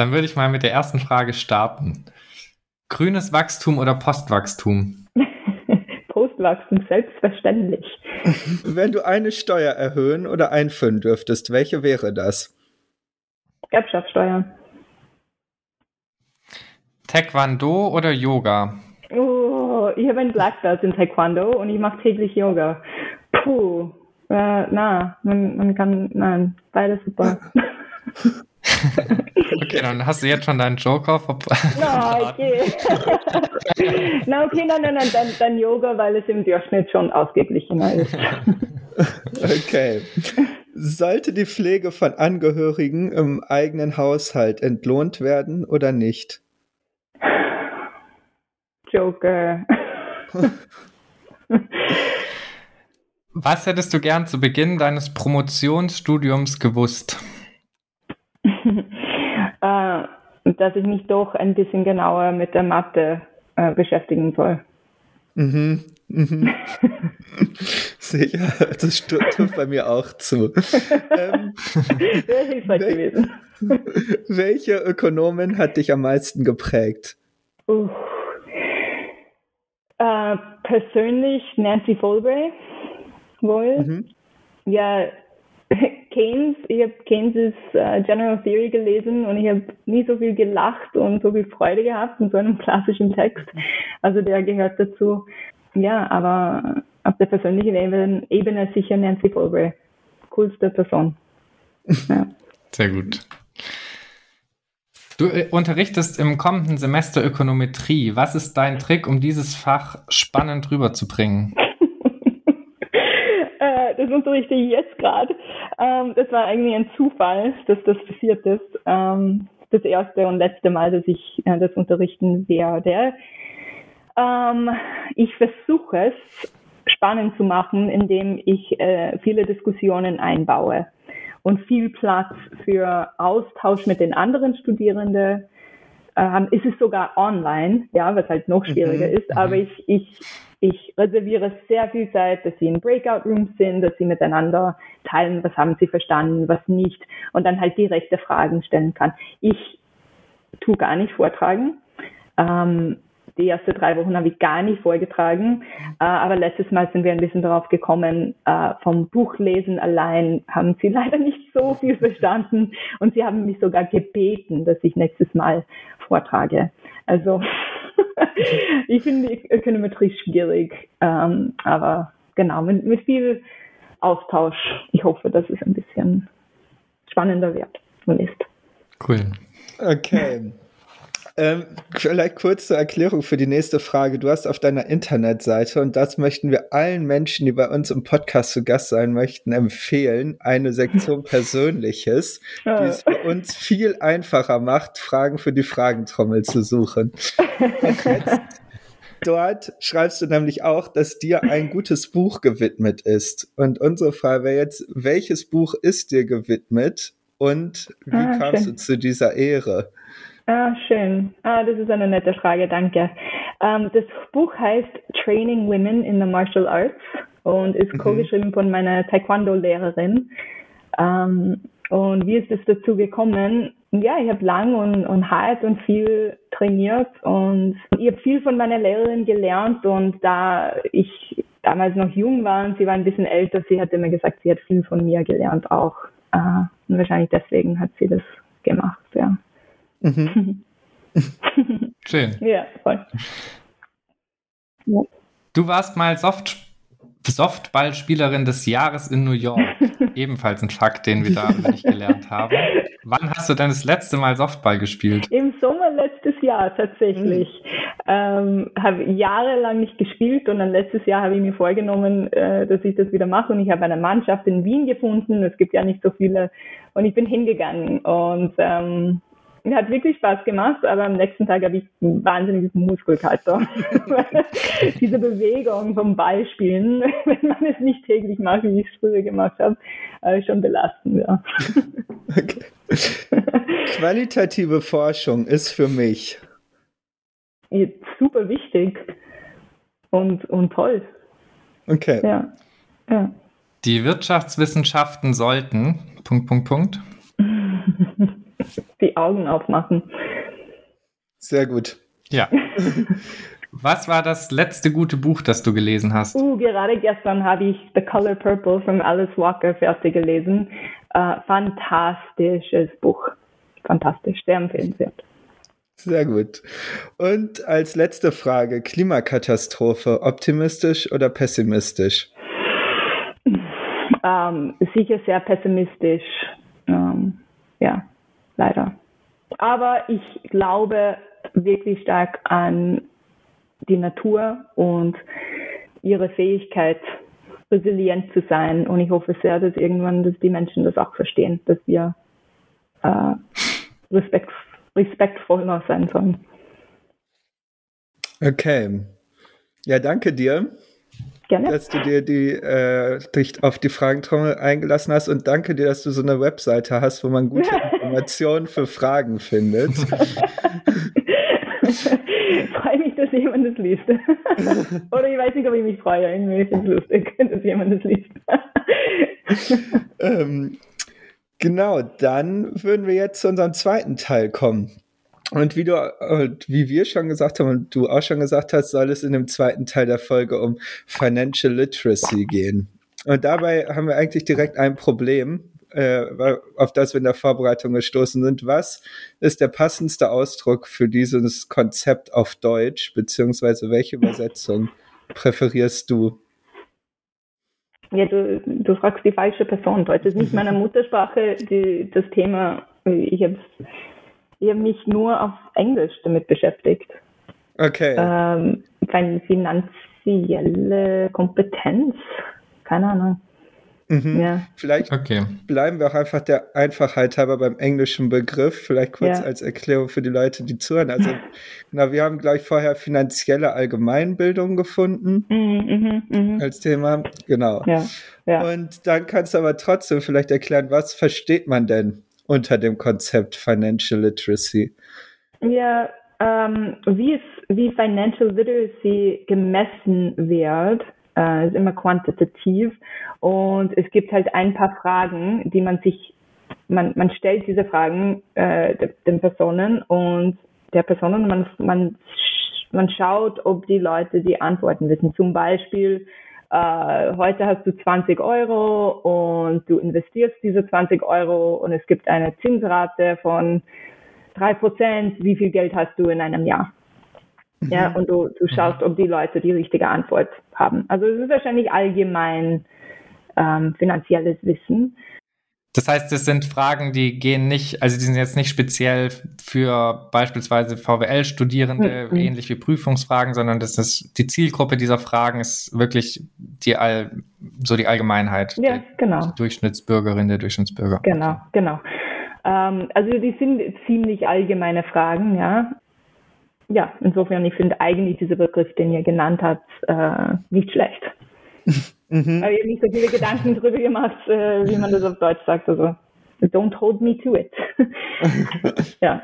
Speaker 3: Dann würde ich mal mit der ersten Frage starten. Grünes Wachstum oder Postwachstum? [LAUGHS]
Speaker 1: Postwachstum, selbstverständlich.
Speaker 2: Wenn du eine Steuer erhöhen oder einführen dürftest, welche wäre das?
Speaker 1: Erbschaftssteuer.
Speaker 3: Taekwondo oder Yoga?
Speaker 1: Oh, ich habe ein Black Belt in Taekwondo und ich mache täglich Yoga. Puh, äh, na, man, man kann, nein, beides super. [LAUGHS]
Speaker 3: okay, dann hast du jetzt schon deinen Joker [LAUGHS] verbraten. [LAUGHS]
Speaker 1: Na, okay. Na, okay, nein, nein, nein, dann, dann Yoga, weil es im Durchschnitt schon ausgeglichener ist. [LAUGHS]
Speaker 2: okay. Sollte die Pflege von Angehörigen im eigenen Haushalt entlohnt werden oder nicht?
Speaker 1: Joker.
Speaker 3: Was hättest du gern zu Beginn deines Promotionsstudiums gewusst?
Speaker 1: Äh, dass ich mich doch ein bisschen genauer mit der Mathe äh, beschäftigen soll.
Speaker 2: Mhm. mhm. [LAUGHS] Sicher, das trifft bei mir auch zu. ähm, [LAUGHS] Wäre hilfreich gewesen. [LAUGHS] Welche Ökonomin hat dich am meisten geprägt? Uh,
Speaker 1: äh, persönlich Nancy Folbray wohl. Mhm. Ja, [LAUGHS] Keynes, ich habe Keynes' uh, General Theory gelesen und ich habe nie so viel gelacht und so viel Freude gehabt in so einem klassischen Text. Also der gehört dazu. Ja, aber auf der persönlichen Ebene, sicher Nancy Folbray. Coolste Person.
Speaker 3: Ja. [LAUGHS] Sehr gut. Du äh, unterrichtest im kommenden Semester Ökonometrie. Was ist dein Trick, um dieses Fach spannend rüberzubringen?
Speaker 1: Das unterrichte ich jetzt gerade. Ähm, das war eigentlich ein Zufall, dass das passiert ist. Ähm, das erste und letzte Mal, dass ich äh, das unterrichten werde. Ähm, ich versuche es spannend zu machen, indem ich äh, viele Diskussionen einbaue und viel Platz für Austausch mit den anderen Studierenden. Ähm, ist es sogar online, ja, was halt noch schwieriger mhm. ist, aber mhm. ich, ich, ich reserviere sehr viel Zeit, dass sie in Breakout Rooms sind, dass sie miteinander teilen, was haben sie verstanden, was nicht und dann halt direkte Fragen stellen kann. Ich tu gar nicht vortragen. Ähm, die ersten drei Wochen habe ich gar nicht vorgetragen, äh, aber letztes Mal sind wir ein bisschen darauf gekommen, äh, vom Buchlesen allein haben sie [LAUGHS] leider nicht so viel verstanden und sie haben mich sogar gebeten, dass ich nächstes Mal vortrage. Also [LAUGHS] ich finde Ökonometrie schwierig, ähm, aber genau, mit, mit viel Austausch. Ich hoffe, dass es ein bisschen spannender wird und ist.
Speaker 3: Cool.
Speaker 2: Okay. Ähm, vielleicht kurz zur Erklärung für die nächste Frage. Du hast auf deiner Internetseite, und das möchten wir allen Menschen, die bei uns im Podcast zu Gast sein möchten, empfehlen, eine Sektion [LAUGHS] Persönliches, die es für uns viel einfacher macht, Fragen für die Fragentrommel zu suchen. Und [LAUGHS] jetzt dort schreibst du nämlich auch, dass dir ein gutes Buch gewidmet ist. Und unsere Frage wäre jetzt, welches Buch ist dir gewidmet und wie ah, kamst schön. du zu dieser Ehre?
Speaker 1: Ah, schön. Ah, das ist eine nette Frage, danke. Ähm, das Buch heißt Training Women in the Martial Arts und ist mhm. co-geschrieben von meiner Taekwondo-Lehrerin. Ähm, und wie ist es dazu gekommen? Ja, ich habe lang und, und hart und viel trainiert und ich habe viel von meiner Lehrerin gelernt und da ich damals noch jung war und sie war ein bisschen älter, sie hat immer gesagt, sie hat viel von mir gelernt auch. Äh, und wahrscheinlich deswegen hat sie das gemacht, ja.
Speaker 3: Mhm. [LAUGHS] Schön.
Speaker 1: Ja, voll.
Speaker 3: Du warst mal Soft Softballspielerin des Jahres in New York. [LAUGHS] Ebenfalls ein Fakt, den wir da nicht gelernt haben. Wann hast du denn das letzte Mal Softball gespielt?
Speaker 1: Im Sommer letztes Jahr tatsächlich. Mhm. Ähm, habe jahrelang nicht gespielt und dann letztes Jahr habe ich mir vorgenommen, äh, dass ich das wieder mache und ich habe eine Mannschaft in Wien gefunden. Es gibt ja nicht so viele und ich bin hingegangen und ähm, hat wirklich Spaß gemacht, aber am nächsten Tag habe ich einen wahnsinnigen Muskelkater. [LAUGHS] Diese Bewegung vom Ballspielen, [LAUGHS] wenn man es nicht täglich macht, wie ich es früher gemacht habe, ist schon belastend, ja.
Speaker 2: Okay. Qualitative Forschung ist für mich
Speaker 1: super wichtig und, und toll.
Speaker 2: Okay.
Speaker 1: Ja. ja.
Speaker 3: Die Wirtschaftswissenschaften sollten. Punkt, Punkt, Punkt. [LAUGHS]
Speaker 1: die Augen aufmachen.
Speaker 2: Sehr gut.
Speaker 3: Ja. Was war das letzte gute Buch, das du gelesen hast?
Speaker 1: Uh, gerade gestern habe ich The Color Purple von Alice Walker fertig gelesen. Uh, fantastisches Buch. Fantastisch, sehr empfehlenswert.
Speaker 2: Sehr gut. Und als letzte Frage, Klimakatastrophe, optimistisch oder pessimistisch?
Speaker 1: Um, ähm, sicher sehr pessimistisch. Um, ähm, ja, leider. Aber ich glaube wirklich stark an die Natur und ihre Fähigkeit, resilient zu sein. Und ich hoffe sehr, dass irgendwann dass die Menschen das auch verstehen, dass wir äh, respekt, respektvoller sein sollen.
Speaker 2: Okay. Ja, danke dir. Gerne. dass du dir die, äh, dich auf die Fragentrommel eingelassen hast und danke dir, dass du so eine Webseite hast, wo man gute [LAUGHS] Informationen für Fragen findet. [LAUGHS]
Speaker 1: freue mich, dass jemand das liest. [LAUGHS] Oder ich weiß nicht, ob ich mich freue. Irgendwie ist es lustig, dass jemand das liest.
Speaker 2: ähm, genau, dann würden wir jetzt zu unserem zweiten Teil kommen. Und wie du, wie wir schon gesagt haben und du auch schon gesagt hast, soll es in dem zweiten Teil der Folge um Financial Literacy gehen. Und dabei haben wir eigentlich direkt ein Problem, äh, auf das wir in der Vorbereitung gestoßen sind. Was ist der passendste Ausdruck für dieses Konzept auf Deutsch, beziehungsweise welche Übersetzung präferierst du?
Speaker 1: Ja, du, du fragst die falsche Person. Deutsch ist nicht meine Muttersprache. Die, das Thema, ich habe habe mich nur auf Englisch damit beschäftigt.
Speaker 2: Okay.
Speaker 1: Ähm, finanzielle Kompetenz, keine Ahnung.
Speaker 2: Mhm. Ja. Vielleicht okay. bleiben wir auch einfach der Einfachheit halber beim englischen Begriff. Vielleicht kurz ja. als Erklärung für die Leute, die zuhören. Also, [LAUGHS] genau, wir haben gleich vorher finanzielle Allgemeinbildung gefunden mhm, mh, mh. als Thema. Genau. Ja. Ja. Und dann kannst du aber trotzdem vielleicht erklären, was versteht man denn unter dem Konzept Financial Literacy?
Speaker 1: Ja, ähm, wie, es, wie Financial Literacy gemessen wird, äh, ist immer quantitativ und es gibt halt ein paar Fragen, die man sich, man, man stellt diese Fragen äh, den Personen und der Personen, man, man, man schaut, ob die Leute die Antworten wissen. Zum Beispiel, äh, heute hast du 20 Euro und du investierst diese 20 Euro und es gibt eine Zinsrate von drei Prozent. Wie viel Geld hast du in einem Jahr? Mhm. Ja, und du, du schaust, ob die Leute die richtige Antwort haben. Also es ist wahrscheinlich allgemein ähm, finanzielles Wissen.
Speaker 3: Das heißt, es sind Fragen, die gehen nicht, also die sind jetzt nicht speziell für beispielsweise VWL-Studierende, mhm. ähnlich wie Prüfungsfragen, sondern das ist die Zielgruppe dieser Fragen ist wirklich die all, so die Allgemeinheit.
Speaker 1: Ja, der, genau.
Speaker 3: Die Durchschnittsbürgerin, der Durchschnittsbürger.
Speaker 1: Genau, genau. Ähm, also die sind ziemlich allgemeine Fragen, ja. Ja, insofern, ich finde eigentlich dieser Begriff, den ihr genannt habt, äh, nicht schlecht. [LAUGHS] Mhm. Aber ich habe nicht so viele Gedanken drüber gemacht, äh, wie man das auf Deutsch sagt. Also, don't hold me to it. [LAUGHS] ja.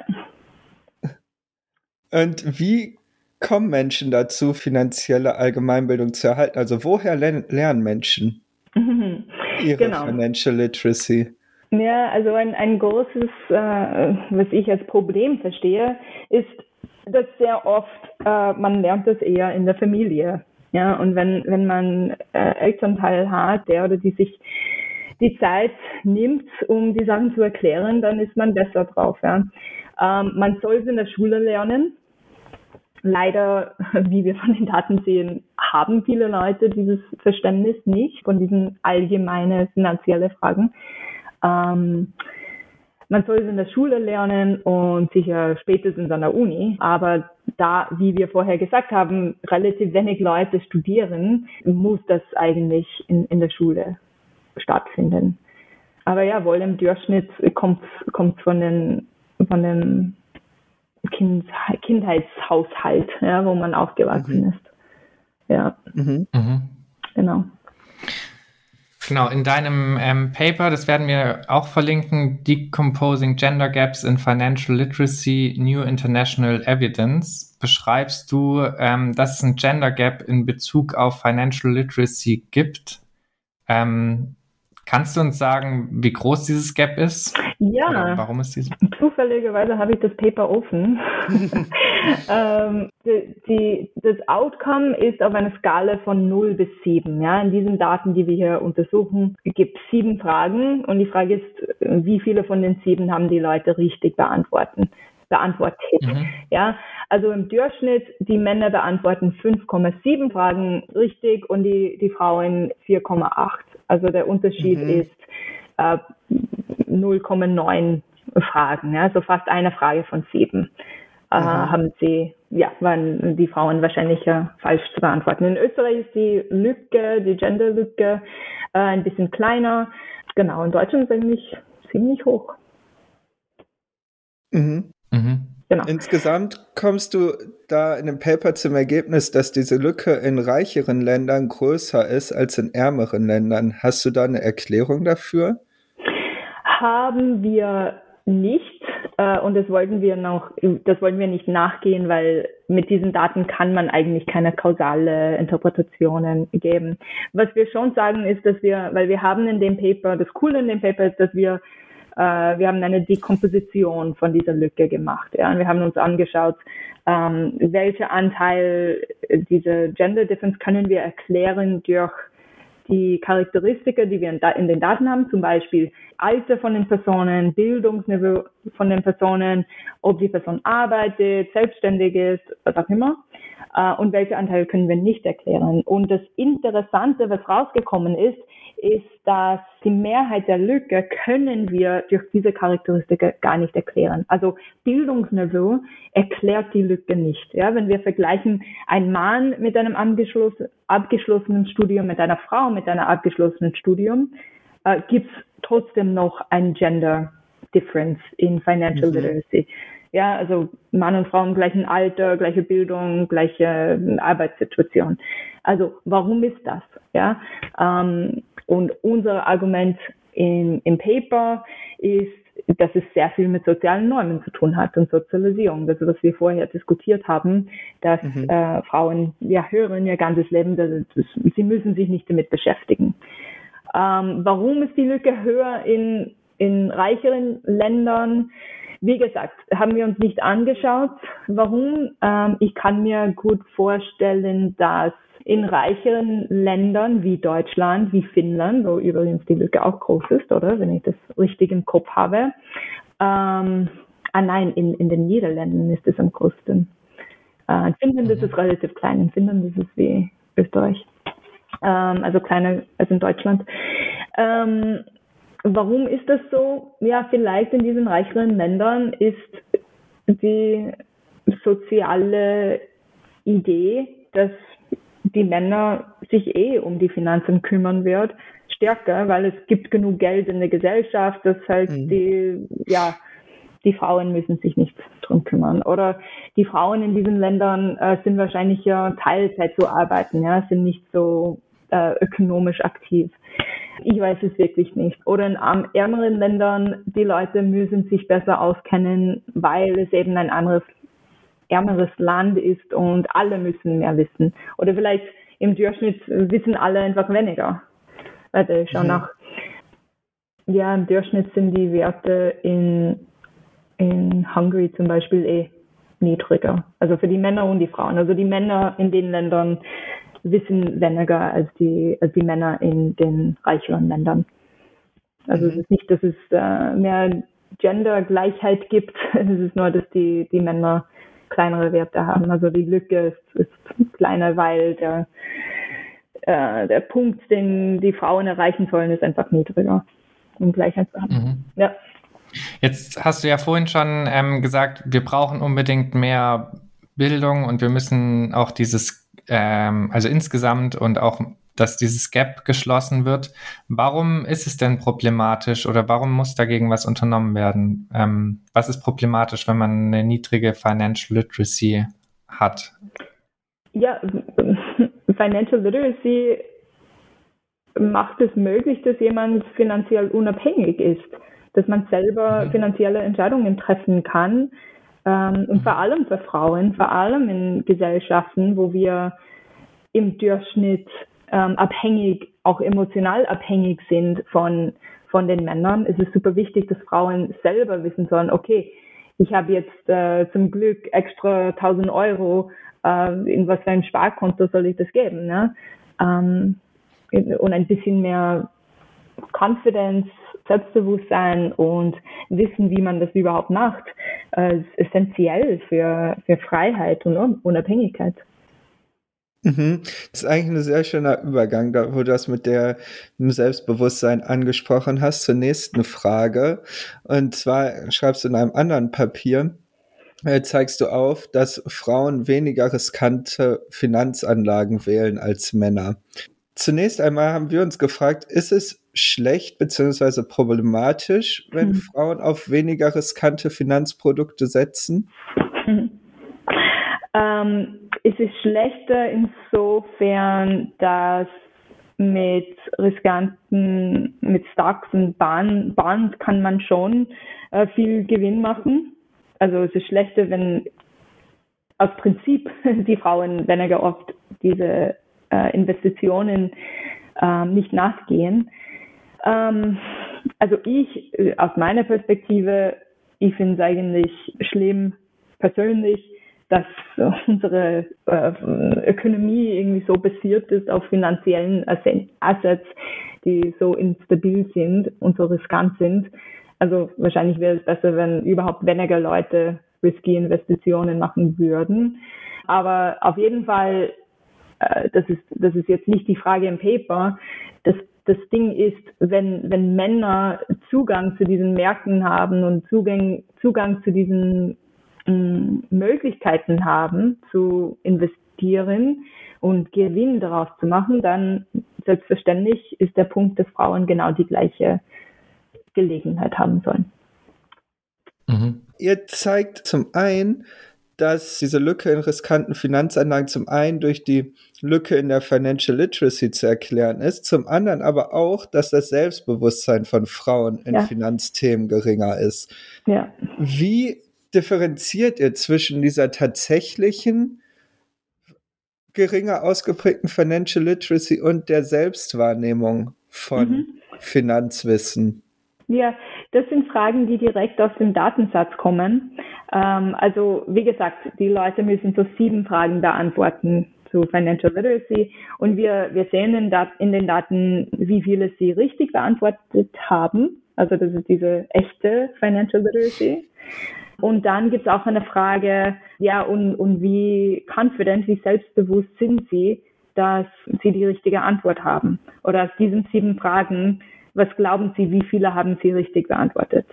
Speaker 2: Und wie kommen Menschen dazu, finanzielle Allgemeinbildung zu erhalten? Also woher lernen Menschen [LAUGHS] ihre genau. Financial Literacy?
Speaker 1: Ja, also ein, ein großes, äh, was ich als Problem verstehe, ist, dass sehr oft äh, man lernt das eher in der Familie. Ja, und wenn, wenn man äh, Elternteil hat, der oder die sich die Zeit nimmt, um die Sachen zu erklären, dann ist man besser drauf. Ja. Ähm, man soll es in der Schule lernen. Leider, [LAUGHS] wie wir von den Daten sehen, haben viele Leute dieses Verständnis nicht von diesen allgemeinen finanziellen Fragen. Ähm, man soll es in der Schule lernen und sicher spätestens an der Uni. Aber da, wie wir vorher gesagt haben, relativ wenig Leute studieren, muss das eigentlich in, in der Schule stattfinden. Aber ja, wohl im Durchschnitt kommt kommt von den von dem kind, Kindheitshaushalt, ja, wo man aufgewachsen mhm. ist. Ja. Mhm. Mhm. Genau.
Speaker 3: Genau, in deinem ähm, Paper, das werden wir auch verlinken, Decomposing Gender Gaps in Financial Literacy, New International Evidence, beschreibst du, ähm, dass es ein Gender Gap in Bezug auf Financial Literacy gibt. Ähm, kannst du uns sagen, wie groß dieses Gap ist?
Speaker 1: Ja. Oder warum ist dieses? Zufälligerweise habe ich das Paper offen. [LAUGHS] ähm, die, die, das Outcome ist auf einer Skala von 0 bis 7. Ja, in diesen Daten, die wir hier untersuchen, gibt es sieben Fragen und die Frage ist, wie viele von den sieben haben die Leute richtig beantworten, beantwortet. Mhm. Ja, also im Durchschnitt die Männer beantworten 5,7 Fragen richtig und die, die Frauen 4,8. Also der Unterschied mhm. ist äh, 0,9 Fragen, ja, also fast eine Frage von sieben. Äh, mhm. haben sie, ja, waren die Frauen wahrscheinlich ja falsch zu beantworten. In Österreich ist die Lücke, die Genderlücke, äh, ein bisschen kleiner. Genau, in Deutschland ist eigentlich ziemlich hoch.
Speaker 2: Mhm. Mhm. Genau. Insgesamt kommst du da in dem Paper zum Ergebnis, dass diese Lücke in reicheren Ländern größer ist als in ärmeren Ländern. Hast du da eine Erklärung dafür?
Speaker 1: Haben wir nicht äh, und das wollten wir noch, das wollten wir nicht nachgehen, weil mit diesen Daten kann man eigentlich keine kausale Interpretationen geben. Was wir schon sagen ist, dass wir, weil wir haben in dem Paper, das Coole in dem Paper ist, dass wir wir haben eine Dekomposition von dieser Lücke gemacht. Ja? Und wir haben uns angeschaut, ähm, welcher Anteil dieser Gender Difference können wir erklären durch die Charakteristika, die wir in, in, den Daten haben, zum Beispiel Alter von den Personen, Bildungsniveau von den Personen, ob die Person arbeitet, selbstständig ist, was auch immer. Äh, und welche Anteile können wir nicht erklären. Und das Interessante, was rausgekommen ist, ist, dass die Mehrheit der Lücke können wir durch diese Charakteristika gar nicht erklären. Also Bildungsniveau erklärt die Lücke nicht. Ja, wenn wir vergleichen ein Mann mit einem abgeschlossenen Studium mit einer Frau mit einem abgeschlossenen Studium, äh, gibt es trotzdem noch ein Gender Difference in Financial mhm. Literacy. Ja, also Mann und Frau im gleichen Alter, gleiche Bildung, gleiche Arbeitssituation. Also warum ist das? Ja, ähm, und unser Argument in, im Paper ist, dass es sehr viel mit sozialen Normen zu tun hat und Sozialisierung. Das, was wir vorher diskutiert haben, dass mhm. äh, Frauen ja hören ihr ganzes Leben, dass es, sie müssen sich nicht damit beschäftigen. Ähm, warum ist die Lücke höher in, in reicheren Ländern? Wie gesagt, haben wir uns nicht angeschaut. Warum? Ähm, ich kann mir gut vorstellen, dass in reicheren Ländern wie Deutschland, wie Finnland, wo übrigens die Lücke auch groß ist, oder wenn ich das richtig im Kopf habe. Ähm, ah nein, in, in den Niederlanden ist es am größten. Äh, in Finnland ist es mhm. relativ klein, in Finnland ist es wie Österreich. Ähm, also kleiner als in Deutschland. Ähm, warum ist das so? Ja, vielleicht in diesen reicheren Ländern ist die soziale Idee, dass die Männer sich eh um die Finanzen kümmern wird, stärker, weil es gibt genug Geld in der Gesellschaft, dass halt mhm. die, ja, die Frauen müssen sich nicht drum kümmern. Oder die Frauen in diesen Ländern äh, sind wahrscheinlich ja Teilzeit zu arbeiten, ja, sind nicht so äh, ökonomisch aktiv. Ich weiß es wirklich nicht. Oder in ärmeren Ländern, die Leute müssen sich besser auskennen, weil es eben ein anderes ärmeres Land ist und alle müssen mehr wissen. Oder vielleicht im Durchschnitt wissen alle einfach weniger. Also ich schaue mhm. nach, ja, im Durchschnitt sind die Werte in, in Hungary zum Beispiel eh niedriger. Also für die Männer und die Frauen. Also die Männer in den Ländern wissen weniger als die, als die Männer in den reicheren Ländern. Also mhm. es ist nicht, dass es äh, mehr Gendergleichheit gibt, [LAUGHS] es ist nur, dass die, die Männer kleinere Werte haben. Also die Lücke ist, ist kleiner, weil der, äh, der Punkt, den die Frauen erreichen sollen, ist einfach niedriger, um Gleichheit zu haben. Mhm.
Speaker 3: Ja. Jetzt hast du ja vorhin schon ähm, gesagt, wir brauchen unbedingt mehr Bildung und wir müssen auch dieses, ähm, also insgesamt und auch dass dieses Gap geschlossen wird. Warum ist es denn problematisch oder warum muss dagegen was unternommen werden? Ähm, was ist problematisch, wenn man eine niedrige Financial Literacy hat?
Speaker 1: Ja, Financial Literacy macht es möglich, dass jemand finanziell unabhängig ist, dass man selber mhm. finanzielle Entscheidungen treffen kann. Ähm, und vor mhm. allem für Frauen, vor allem in Gesellschaften, wo wir im Durchschnitt ähm, abhängig, auch emotional abhängig sind von, von den Männern, ist es super wichtig, dass Frauen selber wissen sollen, okay, ich habe jetzt äh, zum Glück extra 1000 Euro, äh, in was für ein Sparkonto soll ich das geben? Ne? Ähm, und ein bisschen mehr Confidence, Selbstbewusstsein und Wissen, wie man das überhaupt macht, äh, ist essentiell für, für Freiheit und Unabhängigkeit.
Speaker 2: Mhm. Das ist eigentlich ein sehr schöner Übergang, da, wo du das mit der, dem Selbstbewusstsein angesprochen hast, zur nächsten Frage. Und zwar schreibst du in einem anderen Papier, äh, zeigst du auf, dass Frauen weniger riskante Finanzanlagen wählen als Männer. Zunächst einmal haben wir uns gefragt, ist es schlecht bzw. problematisch, wenn mhm. Frauen auf weniger riskante Finanzprodukte setzen? Mhm. [LAUGHS]
Speaker 1: Ähm, es ist schlechter insofern, dass mit riskanten, mit Stocks und Bonds kann man schon äh, viel Gewinn machen. Also es ist schlechter, wenn aus Prinzip [LAUGHS] die Frauen weniger oft diese äh, Investitionen äh, nicht nachgehen. Ähm, also ich, äh, aus meiner Perspektive, ich finde es eigentlich schlimm persönlich, dass [LAUGHS] unsere äh, Ökonomie irgendwie so basiert ist auf finanziellen Assets, die so instabil sind und so riskant sind. Also wahrscheinlich wäre es besser, wenn überhaupt weniger Leute risky Investitionen machen würden. Aber auf jeden Fall, äh, das ist, das ist jetzt nicht die Frage im Paper. Das, das Ding ist, wenn, wenn Männer Zugang zu diesen Märkten haben und Zugang, Zugang zu diesen Möglichkeiten haben zu investieren und Gewinn daraus zu machen, dann selbstverständlich ist der Punkt, dass Frauen genau die gleiche Gelegenheit haben sollen.
Speaker 2: Mhm. Ihr zeigt zum einen, dass diese Lücke in riskanten Finanzanlagen zum einen durch die Lücke in der Financial Literacy zu erklären ist, zum anderen aber auch, dass das Selbstbewusstsein von Frauen in ja. Finanzthemen geringer ist. Ja. Wie differenziert ihr zwischen dieser tatsächlichen geringer ausgeprägten Financial Literacy und der Selbstwahrnehmung von mhm. Finanzwissen?
Speaker 1: Ja, das sind Fragen, die direkt aus dem Datensatz kommen. Ähm, also wie gesagt, die Leute müssen so sieben Fragen beantworten zu Financial Literacy und wir, wir sehen in, in den Daten, wie viele sie richtig beantwortet haben. Also das ist diese echte Financial Literacy. Und dann gibt es auch eine Frage, ja, und, und wie confident, wie selbstbewusst sind Sie, dass Sie die richtige Antwort haben? Oder aus diesen sieben Fragen, was glauben Sie, wie viele haben Sie richtig beantwortet?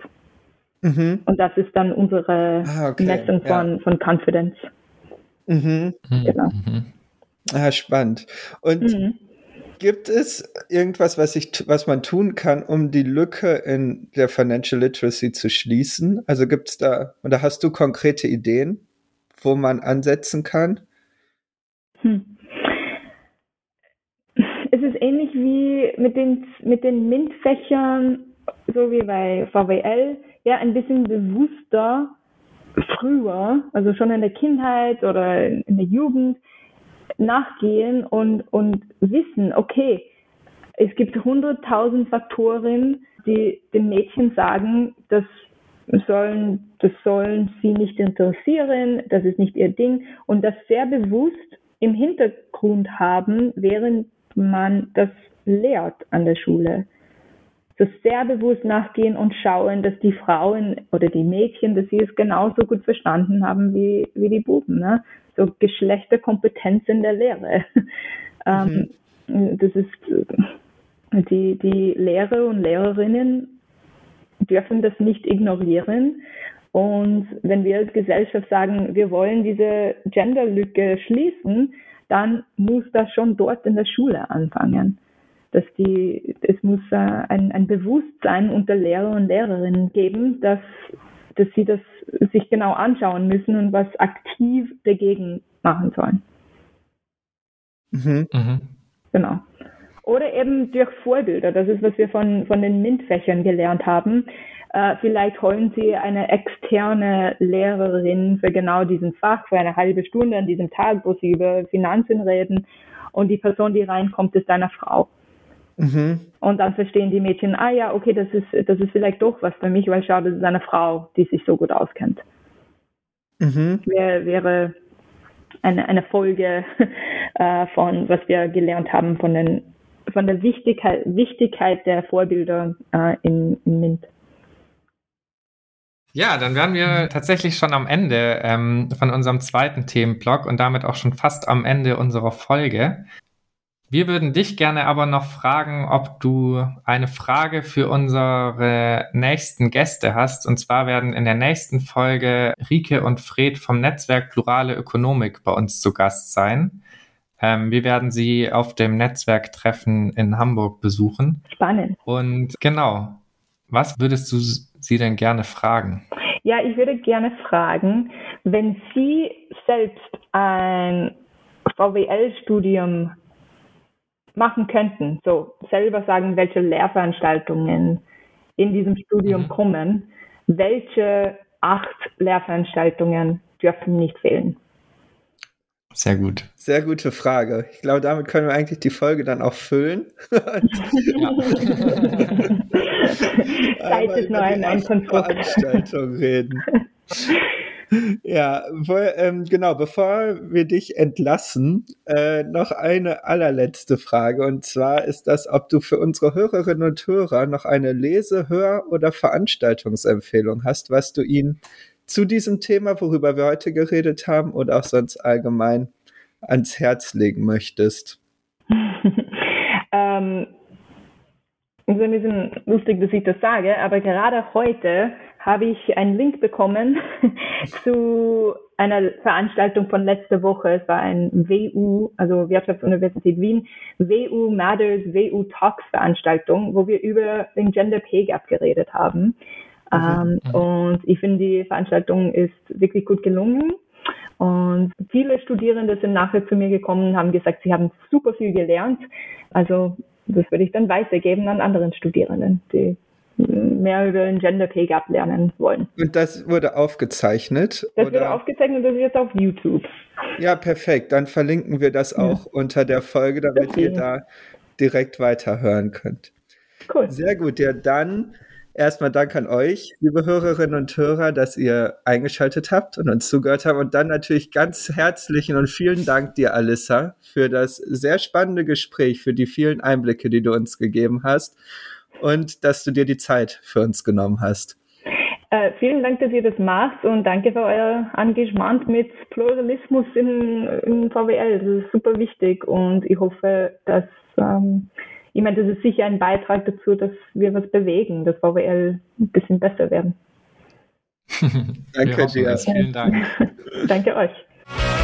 Speaker 1: Mhm. Und das ist dann unsere ah, okay. Messung von, ja. von Confidence.
Speaker 2: Mhm. Genau. Mhm. Ah, spannend. Und mhm. Gibt es irgendwas, was, ich, was man tun kann, um die Lücke in der Financial Literacy zu schließen? Also gibt es da, oder hast du konkrete Ideen, wo man ansetzen kann? Hm.
Speaker 1: Es ist ähnlich wie mit den, mit den MINT-Fächern, so wie bei VWL, ja, ein bisschen bewusster früher, also schon in der Kindheit oder in der Jugend, nachgehen und, und wissen, okay, es gibt hunderttausend Faktoren, die dem Mädchen sagen, das sollen, das sollen sie nicht interessieren, das ist nicht ihr Ding und das sehr bewusst im Hintergrund haben, während man das lehrt an der Schule. So sehr bewusst nachgehen und schauen, dass die Frauen oder die Mädchen, dass sie es genauso gut verstanden haben wie, wie die Buben. Ne? So Geschlechterkompetenz in der Lehre. [LAUGHS] Ähm, mhm. ähm, das ist, die, die Lehrer und Lehrerinnen dürfen das nicht ignorieren. Und wenn wir als Gesellschaft sagen, wir wollen diese Genderlücke schließen, dann muss das schon dort in der Schule anfangen dass die, es muss äh, ein, ein Bewusstsein unter Lehrer und Lehrerinnen geben, dass, dass sie das sich genau anschauen müssen und was aktiv dagegen machen sollen. Mhm. Mhm. Genau. Oder eben durch Vorbilder. Das ist, was wir von, von den MINT-Fächern gelernt haben. Äh, vielleicht holen Sie eine externe Lehrerin für genau diesen Fach, für eine halbe Stunde an diesem Tag, wo Sie über Finanzen reden. Und die Person, die reinkommt, ist eine Frau. Mhm. Und dann verstehen die Mädchen, ah ja, okay, das ist, das ist vielleicht doch was für mich, weil schau, das ist eine Frau, die sich so gut auskennt. Mhm. Wäre, wäre eine, eine Folge [LAUGHS] äh, von, was wir gelernt haben von, den, von der Wichtigkeit, Wichtigkeit der Vorbilder äh, in, in MINT.
Speaker 3: Ja, dann wären wir tatsächlich schon am Ende ähm, von unserem zweiten Themenblock und damit auch schon fast am Ende unserer Folge. Wir würden dich gerne aber noch fragen, ob du eine Frage für unsere nächsten Gäste hast. Und zwar werden in der nächsten Folge Rike und Fred vom Netzwerk Plurale Ökonomik bei uns zu Gast sein. Ähm, wir werden sie auf dem Netzwerktreffen in Hamburg besuchen.
Speaker 1: Spannend.
Speaker 3: Und genau, was würdest du sie denn gerne fragen?
Speaker 1: Ja, ich würde gerne fragen, wenn Sie selbst ein VWL-Studium machen könnten, so selber sagen, welche Lehrveranstaltungen in diesem Studium mhm. kommen, welche acht Lehrveranstaltungen dürfen nicht fehlen?
Speaker 3: Sehr gut.
Speaker 2: Sehr gute Frage. Ich glaube, damit können wir eigentlich die Folge dann auch füllen. [LAUGHS] [LAUGHS]
Speaker 1: Zeit ist nur ein, ein Konstrukt.
Speaker 2: Veranstaltung reden. [LAUGHS] Ja, wohl, ähm, genau, bevor wir dich entlassen, äh, noch eine allerletzte Frage. Und zwar ist das, ob du für unsere Hörerinnen und Hörer noch eine Lese-, Hör- oder Veranstaltungsempfehlung hast, was du ihnen zu diesem Thema, worüber wir heute geredet haben, oder auch sonst allgemein ans Herz legen möchtest. [LAUGHS]
Speaker 1: ähm, ist ein bisschen lustig, dass ich das sage, aber gerade heute habe ich einen Link bekommen [LAUGHS] zu einer Veranstaltung von letzter Woche. Es war ein WU, also Wirtschaftsuniversität Wien, WU Matters, WU Talks Veranstaltung, wo wir über den Gender Pay Gap geredet haben. Mhm. Ähm, mhm. und ich finde, die Veranstaltung ist wirklich gut gelungen. Und viele Studierende sind nachher zu mir gekommen und haben gesagt, sie haben super viel gelernt. Also das würde ich dann weitergeben an anderen Studierenden, die mehr über den Gender Pay Gap lernen wollen.
Speaker 2: Und das wurde aufgezeichnet?
Speaker 1: Das oder? wurde aufgezeichnet und das ist jetzt auf YouTube.
Speaker 2: Ja, perfekt. Dann verlinken wir das auch ja. unter der Folge, damit okay. ihr da direkt weiterhören könnt. Cool. Sehr gut. Ja, dann erstmal Dank an euch, liebe Hörerinnen und Hörer, dass ihr eingeschaltet habt und uns zugehört habt. Und dann natürlich ganz herzlichen und vielen Dank dir, Alissa, für das sehr spannende Gespräch, für die vielen Einblicke, die du uns gegeben hast und dass du dir die Zeit für uns genommen hast.
Speaker 1: Äh, vielen Dank, dass ihr das macht und danke für euer Engagement mit Pluralismus in, in VWL. Das ist super wichtig und ich hoffe, dass, ähm, ich meine, das ist sicher ein Beitrag dazu, dass wir was bewegen, dass VWL ein bisschen besser werden. [LAUGHS]
Speaker 2: danke dir.
Speaker 3: Vielen Dank. [LAUGHS]
Speaker 1: danke euch.